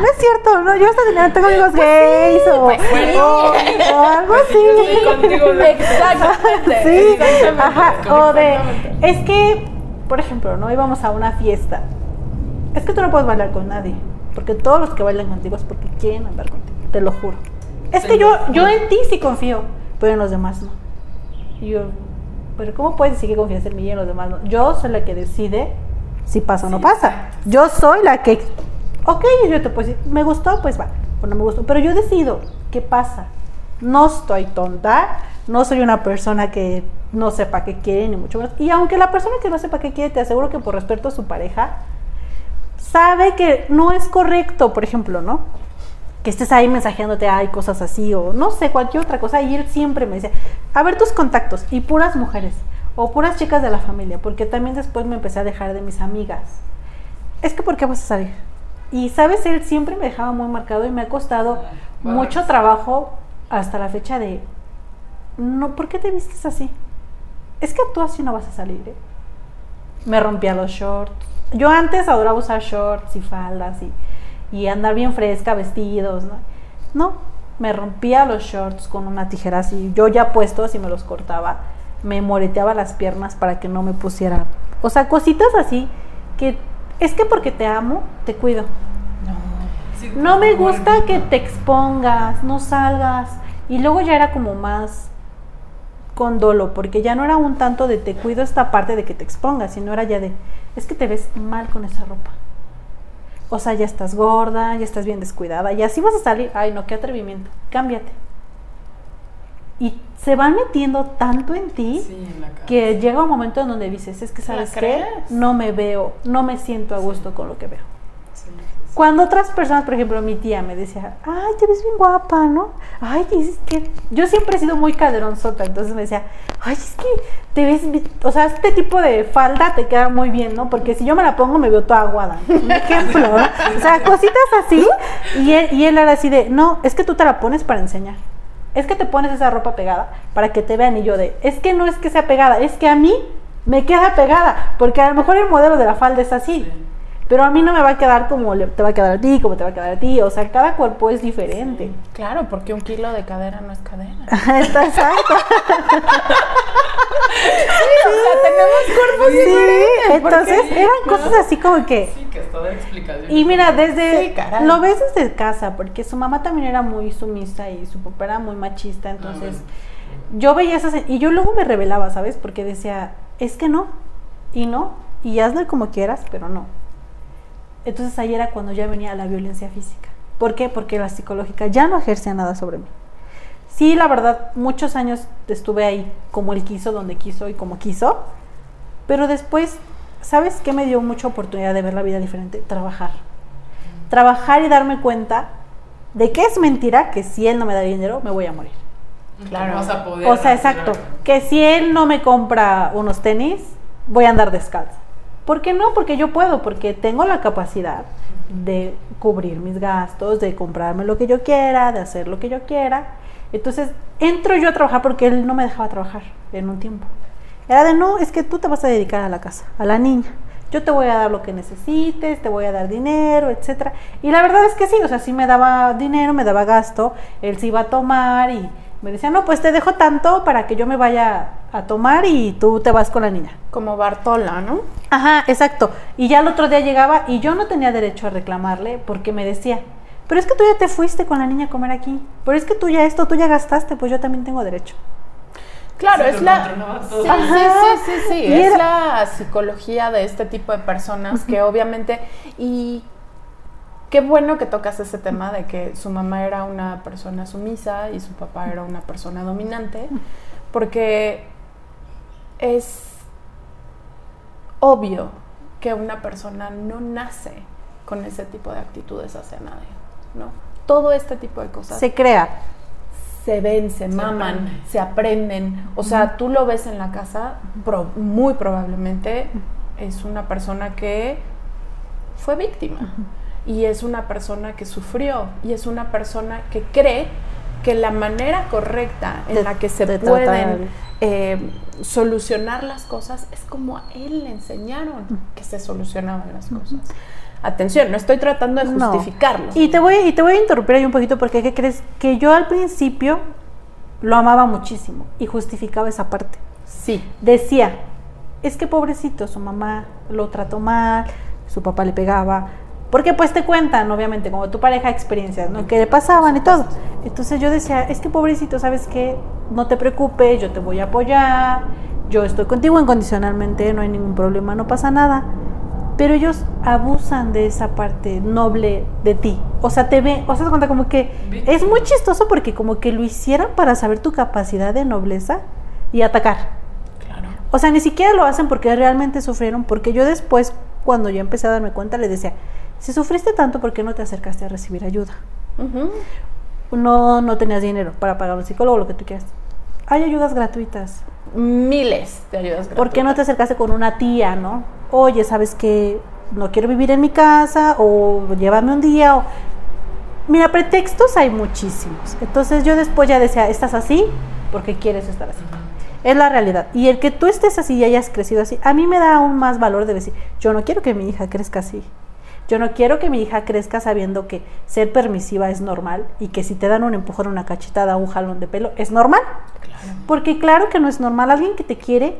No es cierto, no, yo hasta tenía- tengo amigos gays o, pues sí. o- o algo Pues sí, así. contigo, ¿no? Exactamente. Sí, exactamente. ajá, o de, es que, por ejemplo, no íbamos a una fiesta. Es que tú no puedes bailar con nadie, porque todos los que bailan contigo es porque quieren andar contigo, te lo juro. Es que Sí. yo, yo en ti sí confío, pero en los demás no. Y yo, pero ¿cómo puedes decir que confías en mí y en los demás no? Yo soy la que decide si pasa o no Sí, pasa. Yo soy la que, ok, yo te puedo decir, me gustó, pues va, o no me gustó, pero yo decido qué pasa. No estoy tonta, no soy una persona que no sepa qué quiere, ni mucho menos. Y aunque la persona que no sepa qué quiere, te aseguro que por respeto a su pareja, sabe que no es correcto, por ejemplo, ¿no? Que estés ahí mensajeándote, hay cosas así, o no sé, cualquier otra cosa. Y él siempre me dice, a ver tus contactos, y puras mujeres, o puras chicas de la familia, porque también después me empecé a dejar de mis amigas. Es que, ¿por qué vas a salir? Y, ¿sabes? Él siempre me dejaba muy marcado y me ha costado Wow. mucho trabajo hasta la fecha de, no, ¿por qué te vistes así? Es que tú así no vas a salir, ¿eh? Me rompía los shorts. Yo antes adoraba usar shorts y faldas y, y andar bien fresca, vestidos, ¿no? No, me rompía los shorts con una tijera así. Yo ya puestos y me los cortaba. Me moreteaba las piernas para que no me pusiera. O sea, cositas así que es que porque te amo, te cuido. Sí, No me gusta que te expongas, no salgas. Y luego ya era como más con dolo, porque ya no era un tanto de te cuido esta parte de que te expongas, sino era ya de, es que te ves mal con esa ropa. O sea, ya estás gorda, ya estás bien descuidada, y así vas a salir. Ay, no, qué atrevimiento. Cámbiate. y se van metiendo tanto en ti Sí, en que llega un momento en donde dices, es que ¿La sabes qué, no me veo, no me siento a gusto con lo que veo. Cuando otras personas, por ejemplo, mi tía me decía, ay, te ves bien guapa, ¿no? Ay, dices que yo siempre he sido muy caderonzota, entonces me decía, ay, es que te ves, o sea, este tipo de falda te queda muy bien, ¿no? Porque si yo me la pongo me veo toda aguada. Un ejemplo, ¿no? O sea, cositas así. Y él, y él era así de, no, es que tú te la pones para enseñar. Es que te pones esa ropa pegada para que te vean y yo de, es que no es que sea pegada, es que a mí me queda pegada, porque a lo mejor el modelo de la falda es así. Sí. Pero a mí no me va a quedar como le- te va a quedar a ti, como te va a quedar a ti. O sea, cada cuerpo es diferente. Claro, porque un kilo de cadera no es cadera. Está exacto. o sea, tenemos cuerpos Sí, entonces eran cosas así como que... Sí, que hasta da explicación. Y mira, desde... Sí, caray. lo ves desde casa, porque su mamá también era muy sumisa y su papá era muy machista, Ah, entonces... bueno. Yo veía esas... Y yo luego me rebelaba, ¿sabes? Porque decía, es que no, y no, y hazlo como quieras, pero no. Entonces ahí era cuando ya venía la violencia física. ¿Por qué? Porque la psicológica ya no ejercía nada sobre mí. Sí, la verdad, muchos años estuve ahí como él quiso, donde quiso y como quiso, pero después, ¿sabes qué me dio mucha oportunidad de ver la vida diferente? Trabajar. Trabajar y darme cuenta de que es mentira que si él no me da dinero, me voy a morir. Claro. No vas a poder O sea, exacto. Que si él no me compra unos tenis, voy a andar descalza. ¿Por qué no? Porque yo puedo, porque tengo la capacidad de cubrir mis gastos, de comprarme lo que yo quiera, de hacer lo que yo quiera. Entonces, entro yo a trabajar porque él no me dejaba trabajar en un tiempo. Era de, no, es que tú te vas a dedicar a la casa, a la niña. Yo te voy a dar lo que necesites, te voy a dar dinero, etcétera. Y la verdad es que sí, o sea, sí me daba dinero, me daba gasto, él se iba a tomar y me decía, no, pues te dejo tanto para que yo me vaya a tomar y tú te vas con la niña. Como Bartola, ¿no? Ajá, exacto. Y ya el otro día llegaba y yo no tenía derecho a reclamarle porque me decía, pero es que tú ya te fuiste con la niña a comer aquí, pero es que tú ya esto, tú ya gastaste, pues yo también tengo derecho. Claro, es la. Sí, sí, sí, sí, sí. Es era- la psicología de este tipo de personas que obviamente. Y qué bueno que tocas ese tema de que su mamá era una persona sumisa y su papá era una persona dominante. Porque es obvio que una persona no nace con ese tipo de actitudes hacia nadie, ¿no? Todo este tipo de cosas Se crea. se ven, se maman, aprende. se aprenden. O sea, tú lo ves en la casa, pro- muy probablemente es una persona que fue víctima y es una persona que sufrió y es una persona que cree que la manera correcta en De- la que se de pueden eh, solucionar las cosas es como a él le enseñaron que se solucionaban las cosas. Atención, no estoy tratando de No. justificarlo. Y te voy, y te voy a interrumpir ahí un poquito porque ¿qué crees? Que yo al principio lo amaba muchísimo y justificaba esa parte. Sí, Decía, es que pobrecito, su mamá lo trató mal, su papá le pegaba. Porque pues te cuentan, obviamente, como tu pareja, experiencias, ¿no? Que le pasaban y todo. Entonces yo decía, es que pobrecito, ¿sabes qué? No te preocupes, yo te voy a apoyar, yo estoy contigo incondicionalmente, no hay ningún problema, no pasa nada. Pero ellos abusan de esa parte noble de ti. O sea, te ven, o sea, te cuenta como que es muy chistoso porque como que lo hicieran para saber tu capacidad de nobleza y atacar. claro. O sea, ni siquiera lo hacen porque realmente sufrieron, porque yo después, cuando ya empecé a darme cuenta, le decía, si sufriste tanto, ¿por qué no te acercaste a recibir ayuda? No, no tenías dinero para pagar un psicólogo, lo que tú quieras. Hay ayudas gratuitas. miles de ayudas gratuitas. ¿Por qué no te acercaste con una tía, no? Oye, ¿sabes qué? No quiero vivir en mi casa, o llévame un día, o... Mira, pretextos hay muchísimos. Entonces yo después ya decía, estás así porque quieres estar así. Es la realidad. Y el que tú estés así y hayas crecido así, a mí me da aún más valor de decir, yo no quiero que mi hija crezca así. Yo no quiero que mi hija crezca sabiendo que ser permisiva es normal y que si te dan un empujón, una cachetada, un jalón de pelo, es normal. Claro. Porque claro que no es normal. Alguien que te quiere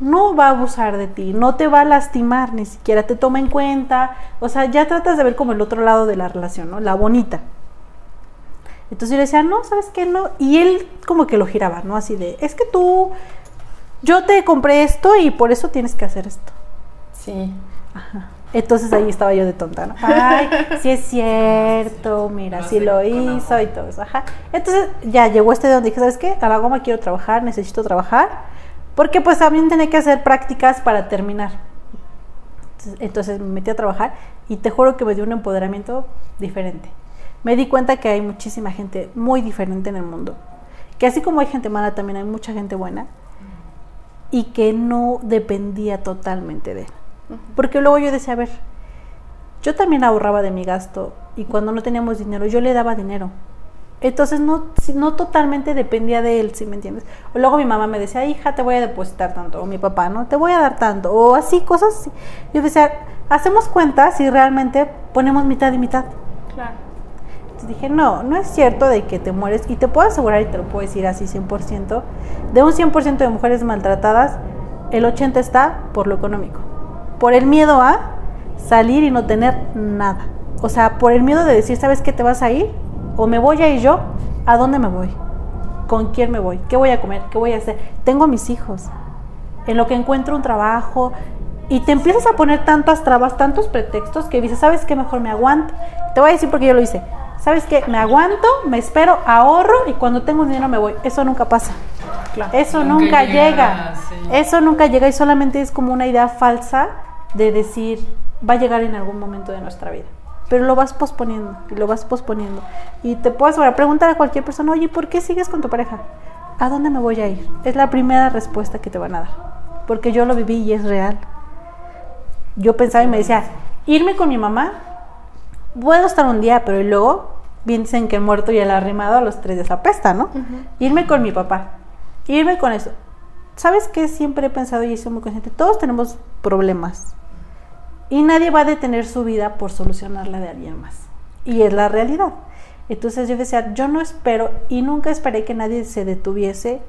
no va a abusar de ti, no te va a lastimar, ni siquiera te toma en cuenta. O sea, ya tratas de ver como el otro lado de la relación, ¿no? La bonita. Entonces yo le decía, no, ¿sabes qué? No. Y él como que lo giraba, ¿no? Así de, es que tú, yo te compré esto y por eso tienes que hacer esto. Sí. Entonces ahí estaba yo de tonta, ¿no? Ay, sí es cierto, mira, sí lo hizo y todo eso, ajá. Entonces ya llegó este donde dije, ¿sabes qué? A la goma quiero trabajar, necesito trabajar, porque pues también tenía que hacer prácticas para terminar. Entonces me metí a trabajar y te juro que me dio un empoderamiento diferente. Me di cuenta que hay muchísima gente muy diferente en el mundo, que así como hay gente mala, también hay mucha gente buena y que no dependía totalmente de él. Porque luego yo decía, a ver, yo también ahorraba de mi gasto y cuando no teníamos dinero yo le daba dinero. Entonces no, no totalmente dependía de él, si me entiendes. O luego mi mamá me decía, hija, te voy a depositar tanto. O mi papá, no, te voy a dar tanto. O así, cosas así. Yo decía, hacemos cuentas si realmente ponemos mitad y mitad. Claro. Entonces dije, no, no es cierto de que te mueres. Y te puedo asegurar, y te lo puedo decir así 100%, de un 100% de mujeres maltratadas, el 80% está por lo económico por el miedo a salir y no tener nada. O sea, por el miedo de decir, ¿sabes qué te vas a ir? O me voy a ir yo, ¿a dónde me voy? ¿Con quién me voy? ¿Qué voy a comer? ¿Qué voy a hacer? Tengo mis hijos. En lo que encuentro un trabajo y te empiezas a poner tantas trabas, tantos pretextos que dices, ¿sabes qué? Mejor me aguanto. Te voy a decir porque yo lo hice. ¿Sabes qué? Me aguanto, me espero, ahorro y cuando tengo dinero me voy. Eso nunca pasa. Eso nunca, llega. Eso nunca llega y solamente es como una idea falsa de decir, va a llegar en algún momento de nuestra vida. Pero lo vas posponiendo y lo vas posponiendo. Y te puedes preguntar a cualquier persona, oye, ¿por qué sigues con tu pareja? ¿A dónde me voy a ir? Es la primera respuesta que te van a dar. Porque yo lo viví y es real. Yo pensaba y me decía, irme con mi mamá, puedo estar un día, pero luego bien dicen que el muerto y el arrimado a los tres días apesta, ¿no? Irme con mi papá, irme con eso. ¿Sabes qué? Siempre he pensado y soy muy consciente. Todos tenemos problemas. Y nadie va a detener su vida por solucionar la de alguien más. Y es la realidad. Entonces yo decía, yo no espero y nunca esperé que nadie se detuviese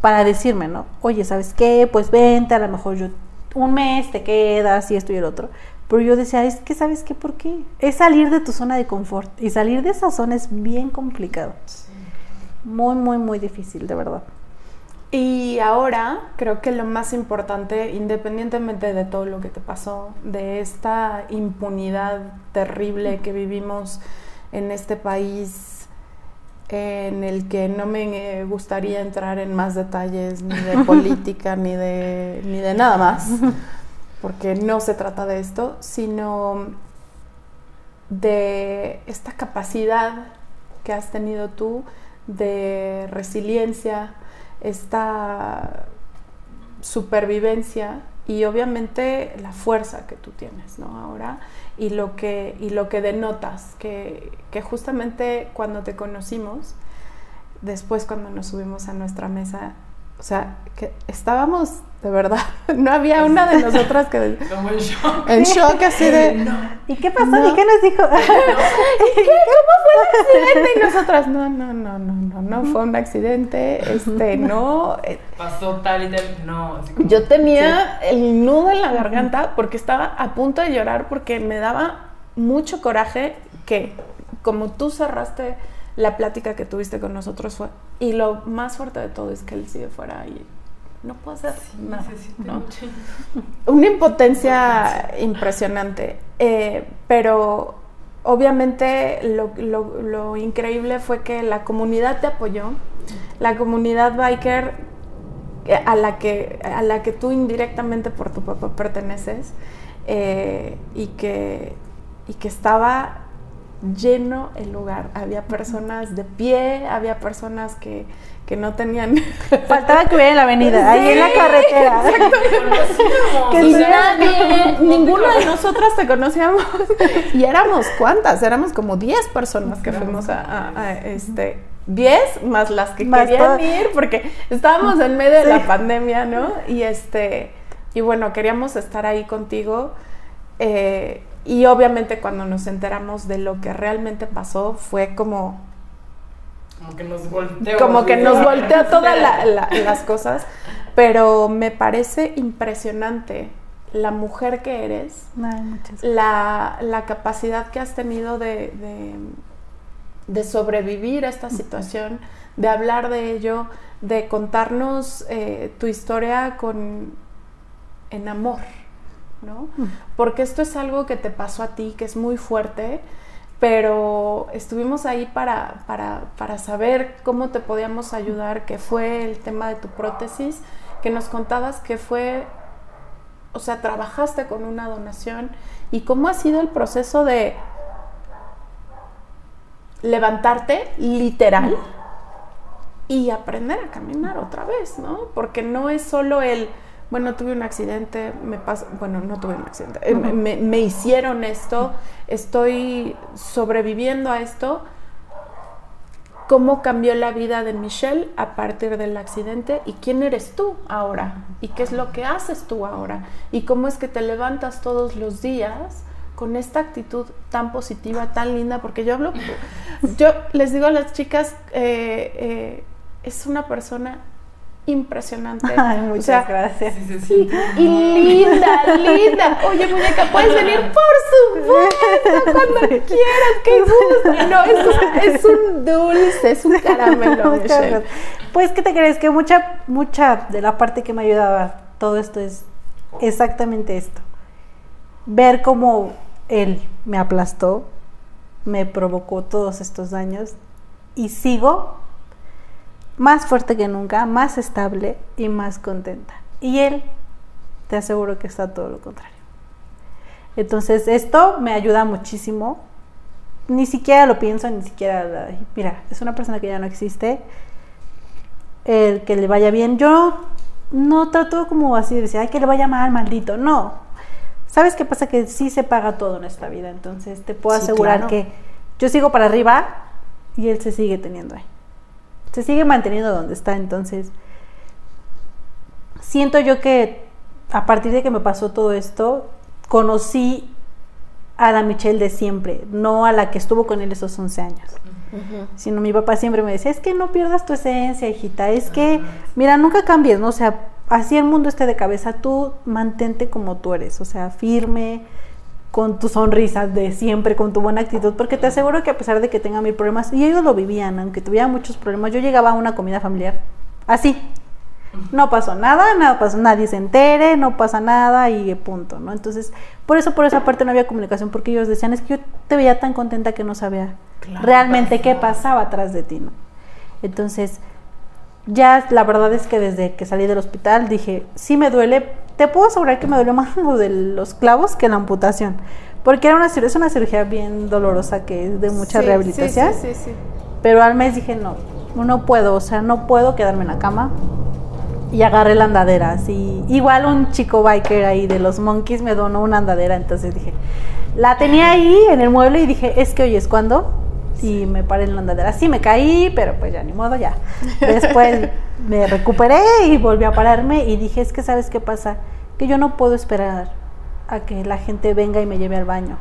para decirme, ¿no? Oye, ¿sabes qué? Pues vente, a lo mejor yo un mes te quedas y esto y el otro. Pero yo decía, es que, ¿sabes qué? ¿Por qué? Es salir de tu zona de confort. Y salir de esa zona es bien complicado. Muy, muy, muy difícil, de verdad. Y ahora creo que lo más importante, independientemente de todo lo que te pasó, de esta impunidad terrible que vivimos en este país, en el que no me gustaría entrar en más detalles ni de política ni de, ni de nada más, porque no se trata de esto, sino de esta capacidad que has tenido tú de resiliencia, esta supervivencia y obviamente la fuerza que tú tienes, ¿no? Ahora y lo que, y lo que denotas, que, que justamente cuando te conocimos, después cuando nos subimos a nuestra mesa, o sea, que estábamos de verdad. No había una de nosotras que. Como en shock. En shock, así de. ¿Y qué pasó? ¿Y qué nos dijo? ¿Cómo fue el accidente? Y nosotras, no, no, no, no, no, no fue un accidente. Este, no. Eh, pasó tal y tal. No. Yo tenía el nudo en la garganta porque estaba a punto de llorar porque me daba mucho coraje que, como tú cerraste la plática que tuviste con nosotros, fue. Y lo más fuerte de todo es que él sigue fuera y no puedo hacer nada. Una impotencia impresionante. Eh, pero obviamente lo, increíble fue que la comunidad te apoyó, la comunidad biker eh, a la que, a la que tú indirectamente por tu papá perteneces eh, y, que, y que estaba lleno el lugar. Había personas de pie, había personas que que no tenían. Faltaba que hubiera en la avenida, ahí en la carretera. que y nadie, ninguna de nosotras te conocíamos. y éramos cuántas, éramos como 10 personas que fuimos a, este. 10 más las que querían ir porque estábamos en medio de la pandemia, ¿no? Y este y bueno, queríamos estar ahí contigo eh, y obviamente cuando nos enteramos de lo que realmente pasó fue como como que nos volteó. Como que nos volteó todas las cosas. Pero me parece impresionante la mujer que eres, la, capacidad que has tenido de, de, sobrevivir a esta situación, de hablar de ello, de contarnos eh, tu historia con en amor, ¿no? Porque esto es algo que te pasó a ti, que es muy fuerte, pero estuvimos ahí para, para, para saber cómo te podíamos ayudar, que fue el tema de tu prótesis, que nos contabas que fue, o sea, trabajaste con una donación y cómo ha sido el proceso de levantarte literal y aprender a caminar otra vez, ¿no? Porque no es solo el, bueno, tuve un accidente, me pasa, bueno, no tuve un accidente, me, me, hicieron esto, estoy sobreviviendo a esto. ¿Cómo cambió la vida de Michelle a partir del accidente? ¿Y quién eres tú ahora? ¿Y qué es lo que haces tú ahora? ¿Y cómo es que te levantas todos los días? con esta actitud tan positiva, tan linda, porque yo hablo, yo les digo a las chicas, eh, eh, es una persona impresionante. muchas gracias. Sí, y linda, linda. Oye, muñeca, puedes venir por supuesto cuando quieras, qué gusto. No, es, es, un dulce, es un caramelo, Pues, ¿qué te crees? Que mucha, mucha de la parte que me ayudaba todo esto es exactamente esto. Ver cómo él me aplastó, me provocó todos estos daños y sigo más fuerte que nunca, más estable y más contenta. Y él, te aseguro que está todo lo contrario. Entonces, esto me ayuda muchísimo. Ni siquiera lo pienso, ni siquiera, mira, es una persona que ya no existe. El que le vaya bien. Yo no trato como así de decir, ay, que le vaya mal, maldito. No. ¿Sabes qué pasa? Que sí se paga todo en esta vida. Entonces, te puedo asegurar que yo sigo para arriba y él se sigue teniendo ahí se sigue manteniendo donde está. Entonces, siento yo que a partir de que me pasó todo esto, conocí a la Michelle de siempre, no a la que estuvo con él esos 11 años. Sino mi papá siempre me decía, es que no pierdas tu esencia, hijita, es que, mira, nunca cambies, ¿no? O sea, así el mundo esté de cabeza, tú mantente como tú eres, o sea, firme, con tu sonrisa de siempre, con tu buena actitud, porque te aseguro que a pesar de que tenga mil problemas, y ellos lo vivían, aunque tuviera muchos problemas, yo llegaba a una comida familiar así. No pasó nada, nada pasó, nadie se entere, no pasa nada y punto, ¿no? Entonces, por eso, por esa parte no había comunicación, porque ellos decían, es que yo te veía tan contenta que no sabía realmente qué pasaba atrás de ti, ¿no? Entonces, ya la verdad es que desde que salí del hospital dije, sí me duele, te puedo asegurar que me dolió más lo de los clavos que la amputación, porque era una, es una cirugía bien dolorosa que es de mucha rehabilitación. Sí, sí, pero al mes dije, no, no puedo, o sea, no puedo quedarme en la cama. Y agarré la andadera, así. Igual un chico biker ahí de los Monkeys me donó una andadera, entonces dije, la tenía ahí en el mueble y dije, es que hoy es cuando y me paré en la andadera. Sí, me caí, pero pues ya ni modo, ya. Después me recuperé y volví a pararme y dije, es que sabes qué pasa, que yo no puedo esperar a que la gente venga y me lleve al baño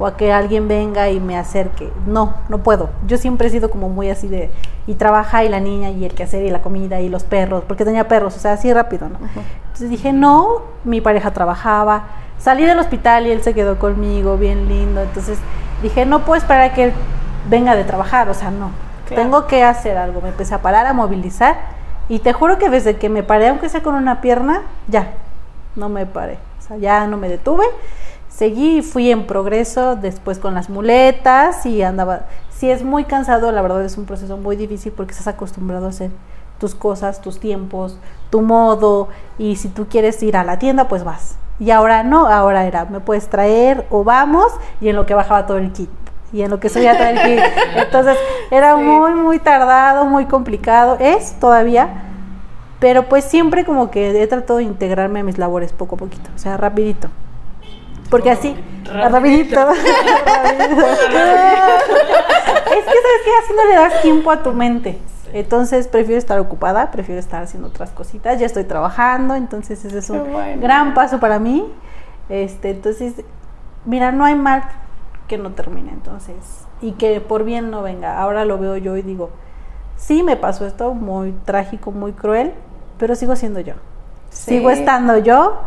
o a que alguien venga y me acerque. No, no puedo. Yo siempre he sido como muy así de, y trabaja y la niña y el que hacer y la comida y los perros, porque tenía perros, o sea, así rápido, ¿no? Entonces dije, no, mi pareja trabajaba, salí del hospital y él se quedó conmigo, bien lindo, entonces dije, no puedo esperar a que él venga de trabajar, o sea, no. Tengo que hacer algo. Me empecé a parar, a movilizar. Y te juro que desde que me paré, aunque sea con una pierna, ya, no me paré. O sea, ya no me detuve. Seguí, fui en progreso, después con las muletas y andaba. Si es muy cansado, la verdad es un proceso muy difícil porque estás acostumbrado a hacer tus cosas, tus tiempos, tu modo. Y si tú quieres ir a la tienda, pues vas. Y ahora no, ahora era, me puedes traer o vamos, y en lo que bajaba todo el kit y en lo que veía tranquilo. Entonces era muy, muy tardado, muy complicado. Es todavía, pero pues siempre como que he tratado de integrarme a mis labores poco a poquito, o sea, rapidito. Porque así, rapidito. es que, ¿sabes qué? Así no le das tiempo a tu mente. Entonces prefiero estar ocupada, prefiero estar haciendo otras cositas, ya estoy trabajando, entonces ese es un gran paso para mí. Este, entonces, mira, no hay mal que no termine entonces y que por bien no venga. Ahora lo veo yo y digo, sí me pasó esto muy trágico, muy cruel, pero sigo siendo yo. Sigo estando yo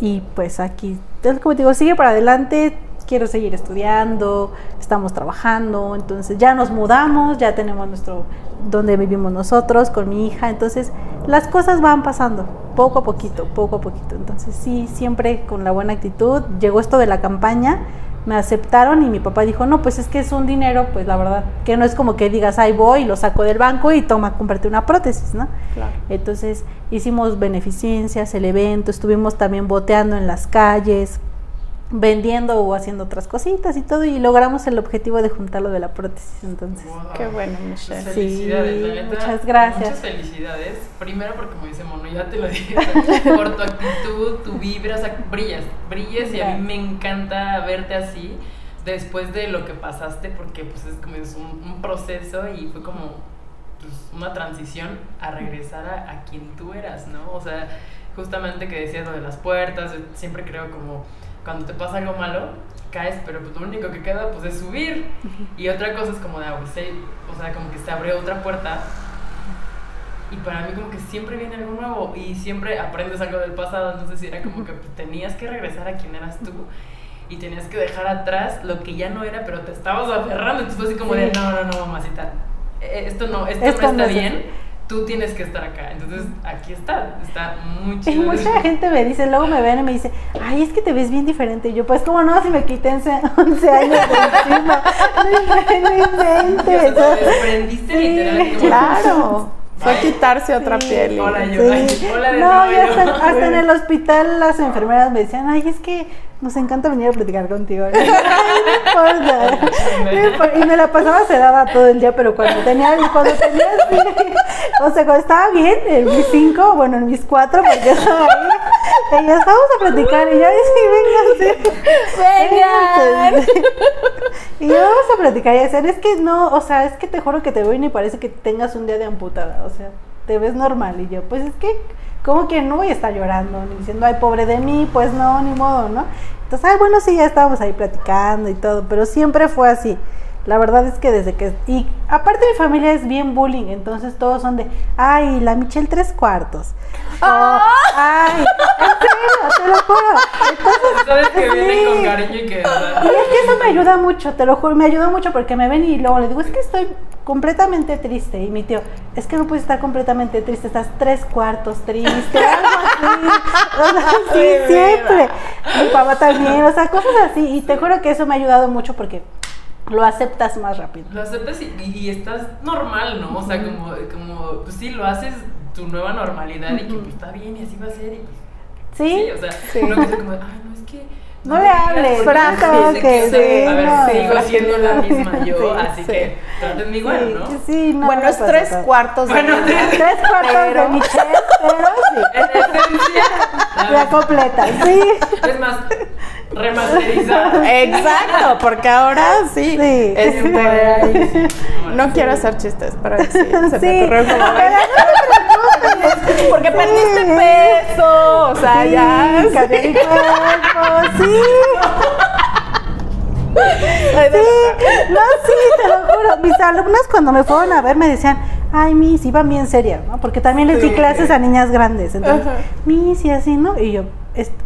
y pues aquí, como digo, sigue para adelante, quiero seguir estudiando, estamos trabajando, entonces ya nos mudamos, ya tenemos nuestro, donde vivimos nosotros, con mi hija, entonces las cosas van pasando, poco a poquito, poco a poquito. Entonces sí, siempre con la buena actitud, llegó esto de la campaña, me aceptaron y mi papá dijo, no, pues es que es un dinero, pues la verdad, que no es como que digas, ahí voy, lo saco del banco y toma, comprarte una prótesis, ¿no? Claro. Entonces hicimos beneficencias, el evento, estuvimos también boteando en las calles, vendiendo o haciendo otras cositas y todo y logramos el objetivo de juntarlo de la prótesis entonces Wow. Qué bueno, Michelle. Sí, Felicidades, la neta, muchas gracias. Muchas felicidades. Primero porque como dice Mono, ya te lo dije, por tu actitud, tu vibra, o sea, brillas, brillas y a mí me encanta verte así después de lo que pasaste porque pues es como es un, un proceso y fue como pues, una transición a regresar a, a quien tú eras, ¿no? O sea, justamente que decías lo de las puertas, siempre creo como cuando te pasa algo malo, caes, pero pues lo único que queda pues es subir. Y otra cosa es como de, ah, pues, o sea, como que se abrió otra puerta. Y para mí como que siempre viene algo nuevo y siempre aprendes algo del pasado, entonces era como que pues, tenías que regresar a quien eras tú y tenías que dejar atrás lo que ya no era, pero te estabas aferrando, entonces fue así como de, no, no, no, mamacita, eh, esto no, esto, Esto no no está es- bien, tú tienes que estar acá, entonces aquí está, está muy Y mucha gente me dice, luego me ven y me dice, ay, es que te ves bien diferente. Y yo, pues, ¿cómo no? Si me quité 11 11 años de encima. No, inventes. te desprendiste Sí, literal. como- Claro. Fue Ay. quitarse otra Sí. piel. y- Hola, yo. Sí. Hola de No, nuevo, y yo. hasta, hasta en el hospital las enfermeras me decían, ay, es que nos encanta venir a platicar contigo. No importa. Y me la pasaba sedada todo el día, pero cuando tenía, cuando tenía o sea, cuando estaba bien, en mis cinco, bueno, en mis cuatro, porque estaba ahí, ellas, vamos a platicar, y yo, sí, venga, Vengan. Y yo, vamos a platicar y hacer, es que no, o sea, es que te juro que te veo y ni parece que tengas un día de amputada, o sea, te ves normal. Y yo, pues es que, como que no voy a estar llorando, ni diciendo, ay, pobre de mí, pues no, ni modo, ¿no? Entonces, ay, bueno, sí, ya estábamos ahí platicando y todo, pero siempre fue así. La verdad es que desde que... Y aparte mi familia es bien bullying, entonces todos son de, ay, la Michelle tres cuartos. O, ay, en serio, te lo juro. Entonces, Sabes que vienen con cariño y que... Y es que eso me ayuda mucho, te lo juro, me ayuda mucho porque me ven y luego le digo, es que estoy completamente triste. Y mi tío, es que no puedes estar completamente triste, estás tres cuartos triste, algo así. O sea, sí, siempre. Mi papá también, o sea, cosas así. Y te juro que eso me ha ayudado mucho porque lo aceptas más rápido. Lo aceptas y, y estás normal, ¿no? O sea, como, como, pues sí, lo haces tu nueva normalidad y que pues, está bien y así va a ser. Y, ¿Sí? sí, o sea, no que sea como, ay, no, es que... No le hables, frágil, que sí, A ver, no, sigo siendo la misma yo, Sí, así sí. que trátenme igual, ¿no? Sí, no. bueno, no es tres cuartos de Bueno, vida. Tres cuartos Pero- de Michelle, pero sí. En esencia, La completa, sí. es más, remasterizada. Exacto, porque ahora sí. Sí. Este, no quiero hacer chistes, pero sí, se Sí. me ocurrió como Pero no te preocupes. Porque perdiste peso, o sea, Sí, ya. cuerpo, sí. Sí, no, sí, te lo juro. Mis alumnas cuando me fueron a ver me decían, ay, Miss, iban bien serias, ¿no? Porque también les di clases a niñas grandes. Entonces. Miss, y así, ¿no? Y yo, "Es-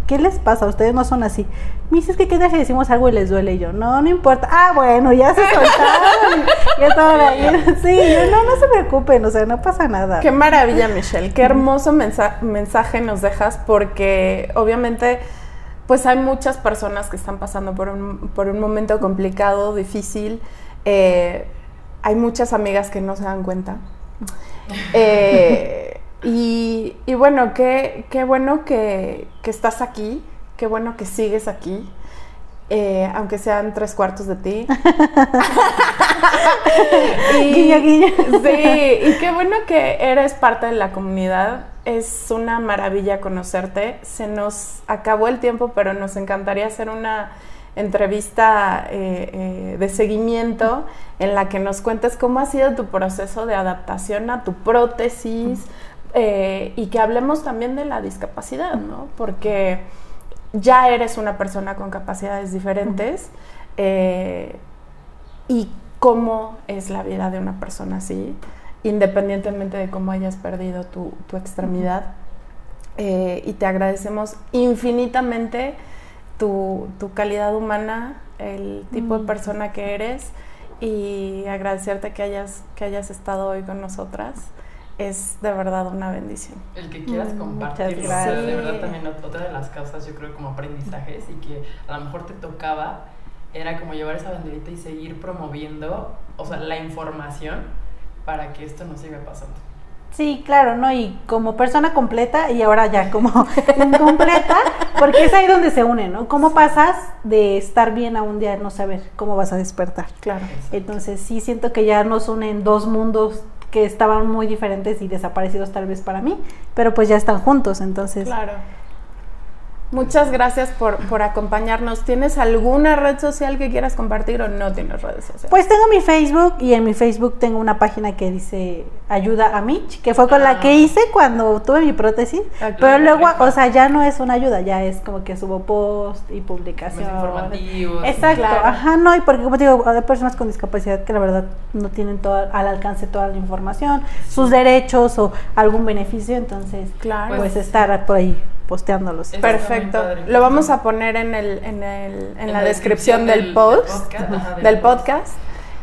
¿qué les pasa? Ustedes no son así. Miss, es que qué tal si decimos algo y les duele. Y yo, no, no importa. Ah, bueno, ya se soltaron. ya estaban ahí. Sí, yo, no, no se preocupen, o sea, no pasa nada. Qué maravilla, Michelle. Qué hermoso mensa- mensaje nos dejas porque obviamente pues hay muchas personas que están pasando por un, por un momento complicado, difícil. Eh, hay muchas amigas que no se dan cuenta. Eh, y, y bueno, qué, qué bueno que, que estás aquí, qué bueno que sigues aquí. eh, aunque sean tres cuartos de ti. Y- Guiño, guiño. Sí, y qué bueno que eres parte de la comunidad. Es una maravilla conocerte. Se nos acabó el tiempo, pero nos encantaría hacer una entrevista eh, eh, de seguimiento en la que nos cuentes cómo ha sido tu proceso de adaptación a tu prótesis eh, y que hablemos también de la discapacidad, ¿no? Porque ya eres una persona con capacidades diferentes eh, y cómo es la vida de una persona así, independientemente de cómo hayas perdido tu, tu extremidad. Eh, y te agradecemos infinitamente tu, tu calidad humana, el tipo de Mm. persona que eres y agradecerte que hayas, que hayas estado hoy con nosotras. Es de verdad una bendición. El que quieras Mm, compartirlo. muchas o sea, de verdad también ot- otra de las causas yo creo como aprendizajes y que a lo mejor te tocaba era como llevar esa banderita y seguir promoviendo, o sea, la información para que esto no siga pasando. Sí, claro, ¿no? Y como persona completa y ahora ya como incompleta, porque es ahí donde se une, ¿no? ¿Cómo pasas de estar bien a un día no saber cómo vas a despertar? Claro. Entonces sí siento que ya nos unen dos mundos que estaban muy diferentes y desaparecidos tal vez para mí, pero pues ya están juntos, entonces... Claro. Muchas gracias por, por acompañarnos. ¿Tienes alguna red social que quieras compartir o no tienes redes sociales? Pues tengo mi Facebook y en mi Facebook tengo una página que dice ayuda a Mitch, que fue con Ah. la que hice cuando tuve mi prótesis, pero luego, o sea, ya no es una ayuda, ya es como que subo post y Más publicación. informativos. Exacto, Claro. ajá, no, y porque como te digo, hay personas con discapacidad que la verdad no tienen todo al alcance toda la información, sus derechos o algún beneficio, entonces Claro. pues estar por ahí posteándolos. Eso Perfecto. Lo vamos a poner en, el, en, el, en, En la la descripción descripción del, del- post, del podcast, ajá, del del post. podcast.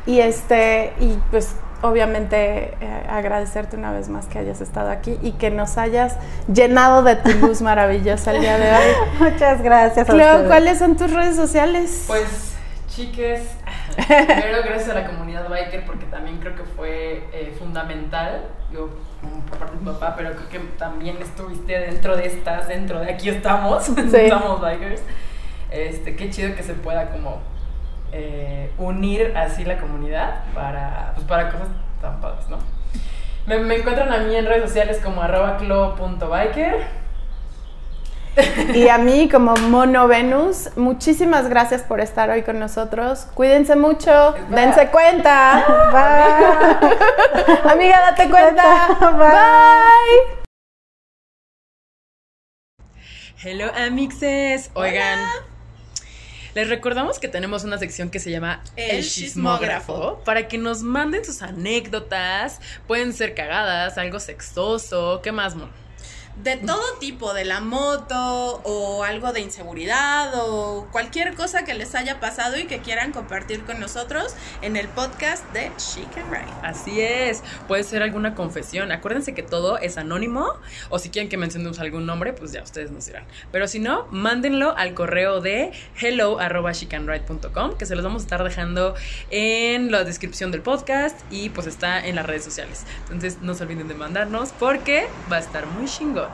Y este, y pues obviamente eh, agradecerte una vez más que hayas estado aquí y que nos hayas llenado de tu luz maravillosa el día de hoy. Muchas gracias. Cleo. ¿cuáles son tus redes sociales? Pues, chiques, primero gracias a la comunidad biker porque también creo que fue eh, fundamental, yo por parte de mi papá, pero creo que también estuviste dentro de estas, dentro de aquí estamos, estamos bikers. Este, qué chido que se pueda como eh, unir así la comunidad para, pues, para cosas tan padres, ¿no? Me, me encuentran a mí en redes sociales como arroba clo.biker. Y a mí como Mono Venus, muchísimas gracias por estar hoy con nosotros. Cuídense mucho, Bye. dense cuenta. Bye. Amiga, date cuenta. Bye. Bye. Hello amixes. Oigan, les recordamos que tenemos una sección que se llama El Chismógrafo. para que nos manden sus anécdotas. Pueden ser cagadas, algo sexoso, ¿qué más, Mon? De todo tipo, de la moto o algo de inseguridad o cualquier cosa que les haya pasado y que quieran compartir con nosotros en el podcast de Chic and Ride. Así es, puede ser alguna confesión. Acuérdense que todo es anónimo o si quieren que mencionemos algún nombre, pues ya ustedes nos dirán. Pero si no, mándenlo al correo de hello que se los vamos a estar dejando en la descripción del podcast y pues está en las redes sociales. Entonces no se olviden de mandarnos porque va a estar muy chingón.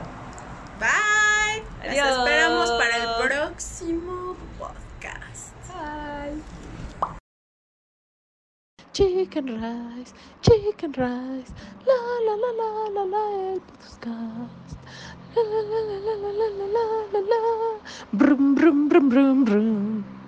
Bye. Las Adiós. esperamos para el próximo podcast. Chicken rice, chicken rice, la la la la la la el podcast. La la la la la la la la la la. Brum brum brum brum brum.